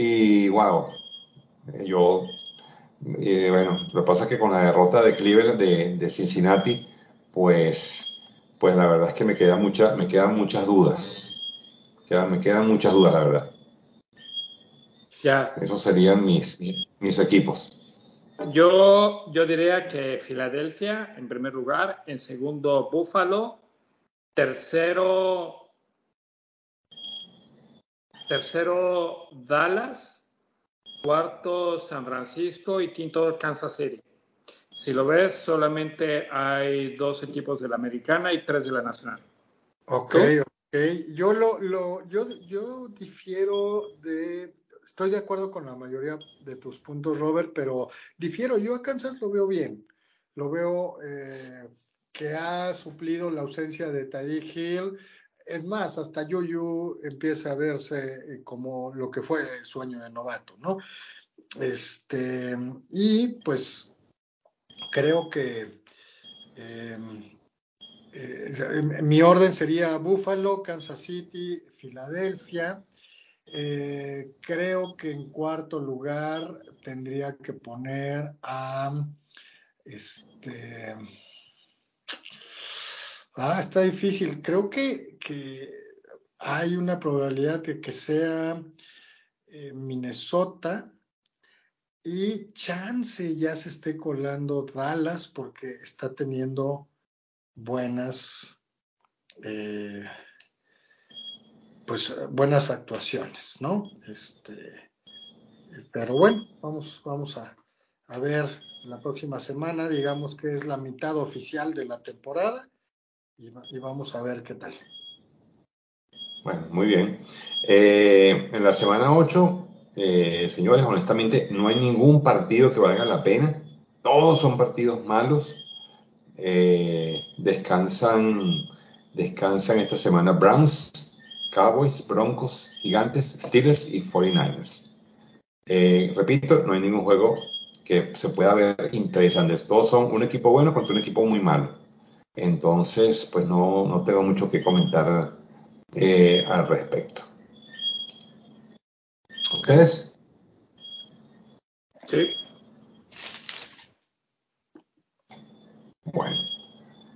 y wow, yo, eh, bueno, lo que pasa es que con la derrota de Cleveland de, Cincinnati, pues, pues la verdad es que me, queda mucha, me quedan muchas dudas. Me quedan muchas dudas, la verdad. Ya. Esos serían mis, mis equipos. Yo, yo diría que Filadelfia en primer lugar, en segundo Buffalo, tercero tercero Dallas, cuarto San Francisco y quinto Kansas City. Si lo ves, solamente hay dos equipos de la americana y tres de la nacional. Ok, ok. Yo, lo, lo, yo, yo difiero de, estoy de acuerdo con la mayoría de tus puntos, Robert, pero difiero, yo a Kansas lo veo bien. Lo veo eh, que ha suplido la ausencia de Tyreek Hill es más, hasta Yuyu empieza a verse eh, como lo que fue el sueño de novato, ¿no? Este, y pues creo que em, eh, mi orden sería Buffalo, Kansas City, Filadelfia. Eh, creo que en cuarto lugar tendría que poner a este Ah, está difícil. Creo que, hay una probabilidad de que sea eh, Minnesota y chance ya se esté colando Dallas porque está teniendo buenas eh, pues buenas actuaciones, ¿no? Este, pero bueno, vamos, vamos a, a ver la próxima semana, digamos que es la mitad oficial de la temporada y, vamos a ver qué tal. Bueno, muy bien. Eh, en la semana 8, eh, señores, honestamente, no hay ningún partido que valga la pena. Todos son partidos malos. Descansan, descansan esta semana Browns Cowboys, Broncos, Gigantes, Steelers y 49ers. Eh, repito, no hay ningún juego que se pueda ver interesante. Todos son un equipo bueno contra un equipo muy malo. Entonces, pues no, no tengo mucho que comentar eh, al respecto. ¿Ustedes? Sí. Bueno,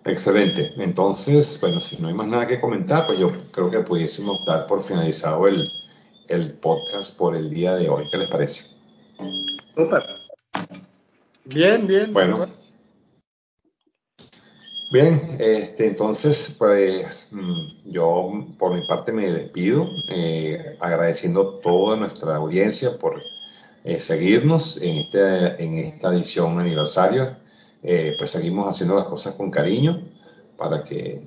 excelente. Entonces, bueno, si no hay más nada que comentar, pues yo creo que pudiésemos dar por finalizado el, el podcast por el día de hoy. ¿Qué les parece? Súper. Bien, bien. Bueno. Bien, este, entonces, pues mm, yo por mi parte me despido, eh, agradeciendo toda nuestra audiencia por eh, seguirnos en, este, en esta edición aniversario. Eh, pues seguimos haciendo las cosas con cariño para que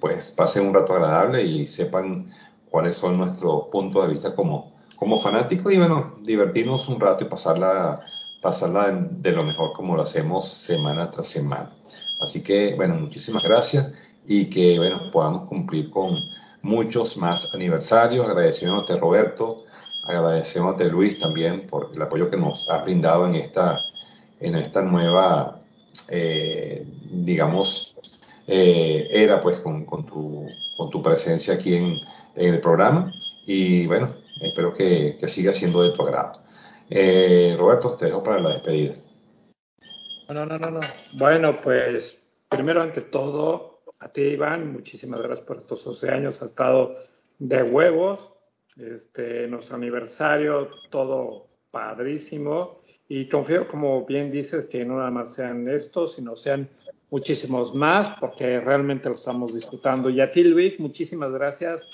pues pasen un rato agradable y sepan cuáles son nuestros puntos de vista como, como fanáticos y bueno, divertirnos un rato y pasarla, pasarla de lo mejor como lo hacemos semana tras semana. Así que, bueno, muchísimas gracias y que, bueno, podamos cumplir con muchos más aniversarios. Agradeciéndote, Roberto, agradeciéndote, Luis, también por el apoyo que nos has brindado en esta, en esta nueva, eh, digamos, eh, era, pues, con, tu, con tu presencia aquí en, el programa y bueno, espero que, que, siga siendo de tu agrado. Eh, Roberto, te dejo para la despedida. No, no, no, no. Bueno, pues primero ante todo, a ti Iván, muchísimas gracias por estos 11 años, ha estado de huevos, este, nuestro aniversario, todo padrísimo y confío, como bien dices, que no nada más sean estos, sino sean muchísimos más, porque realmente lo estamos disfrutando. Y a ti, Luis, muchísimas gracias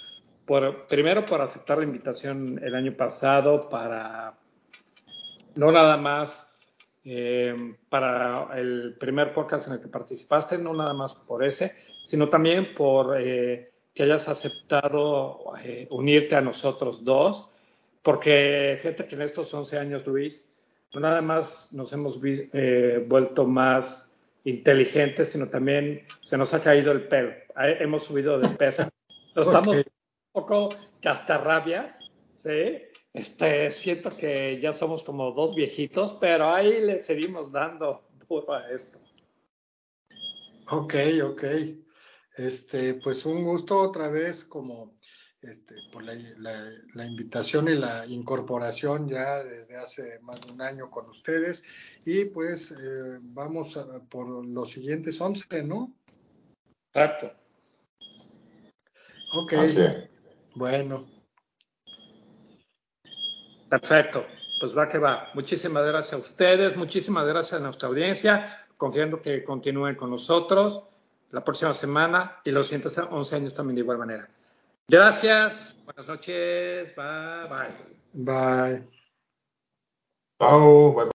por, primero por aceptar la invitación el año pasado para no nada más eh, para el primer podcast en el que participaste, no nada más por ese, sino también por eh, que hayas aceptado eh, unirte a nosotros dos, porque gente que en estos 11 años, Luis, nada más nos hemos eh, vuelto más inteligentes, sino también se nos ha caído el pelo, hemos subido de peso, estamos poco cascarrabias, ¿sí? Este, siento que ya somos como dos viejitos, pero ahí le seguimos dando duro a esto. Ok, ok. Este, pues un gusto otra vez como este, por la, la, la, invitación y la incorporación ya desde hace más de un año con ustedes. Y pues eh, vamos a, por los siguientes 11, ¿no? Exacto. Ok. Bueno. Perfecto. Pues va que va. Muchísimas gracias a ustedes, muchísimas gracias a nuestra audiencia, confiando que continúen con nosotros la próxima semana y los 111 años también de igual manera. Gracias, buenas noches, bye bye. Bye. Chao, bye.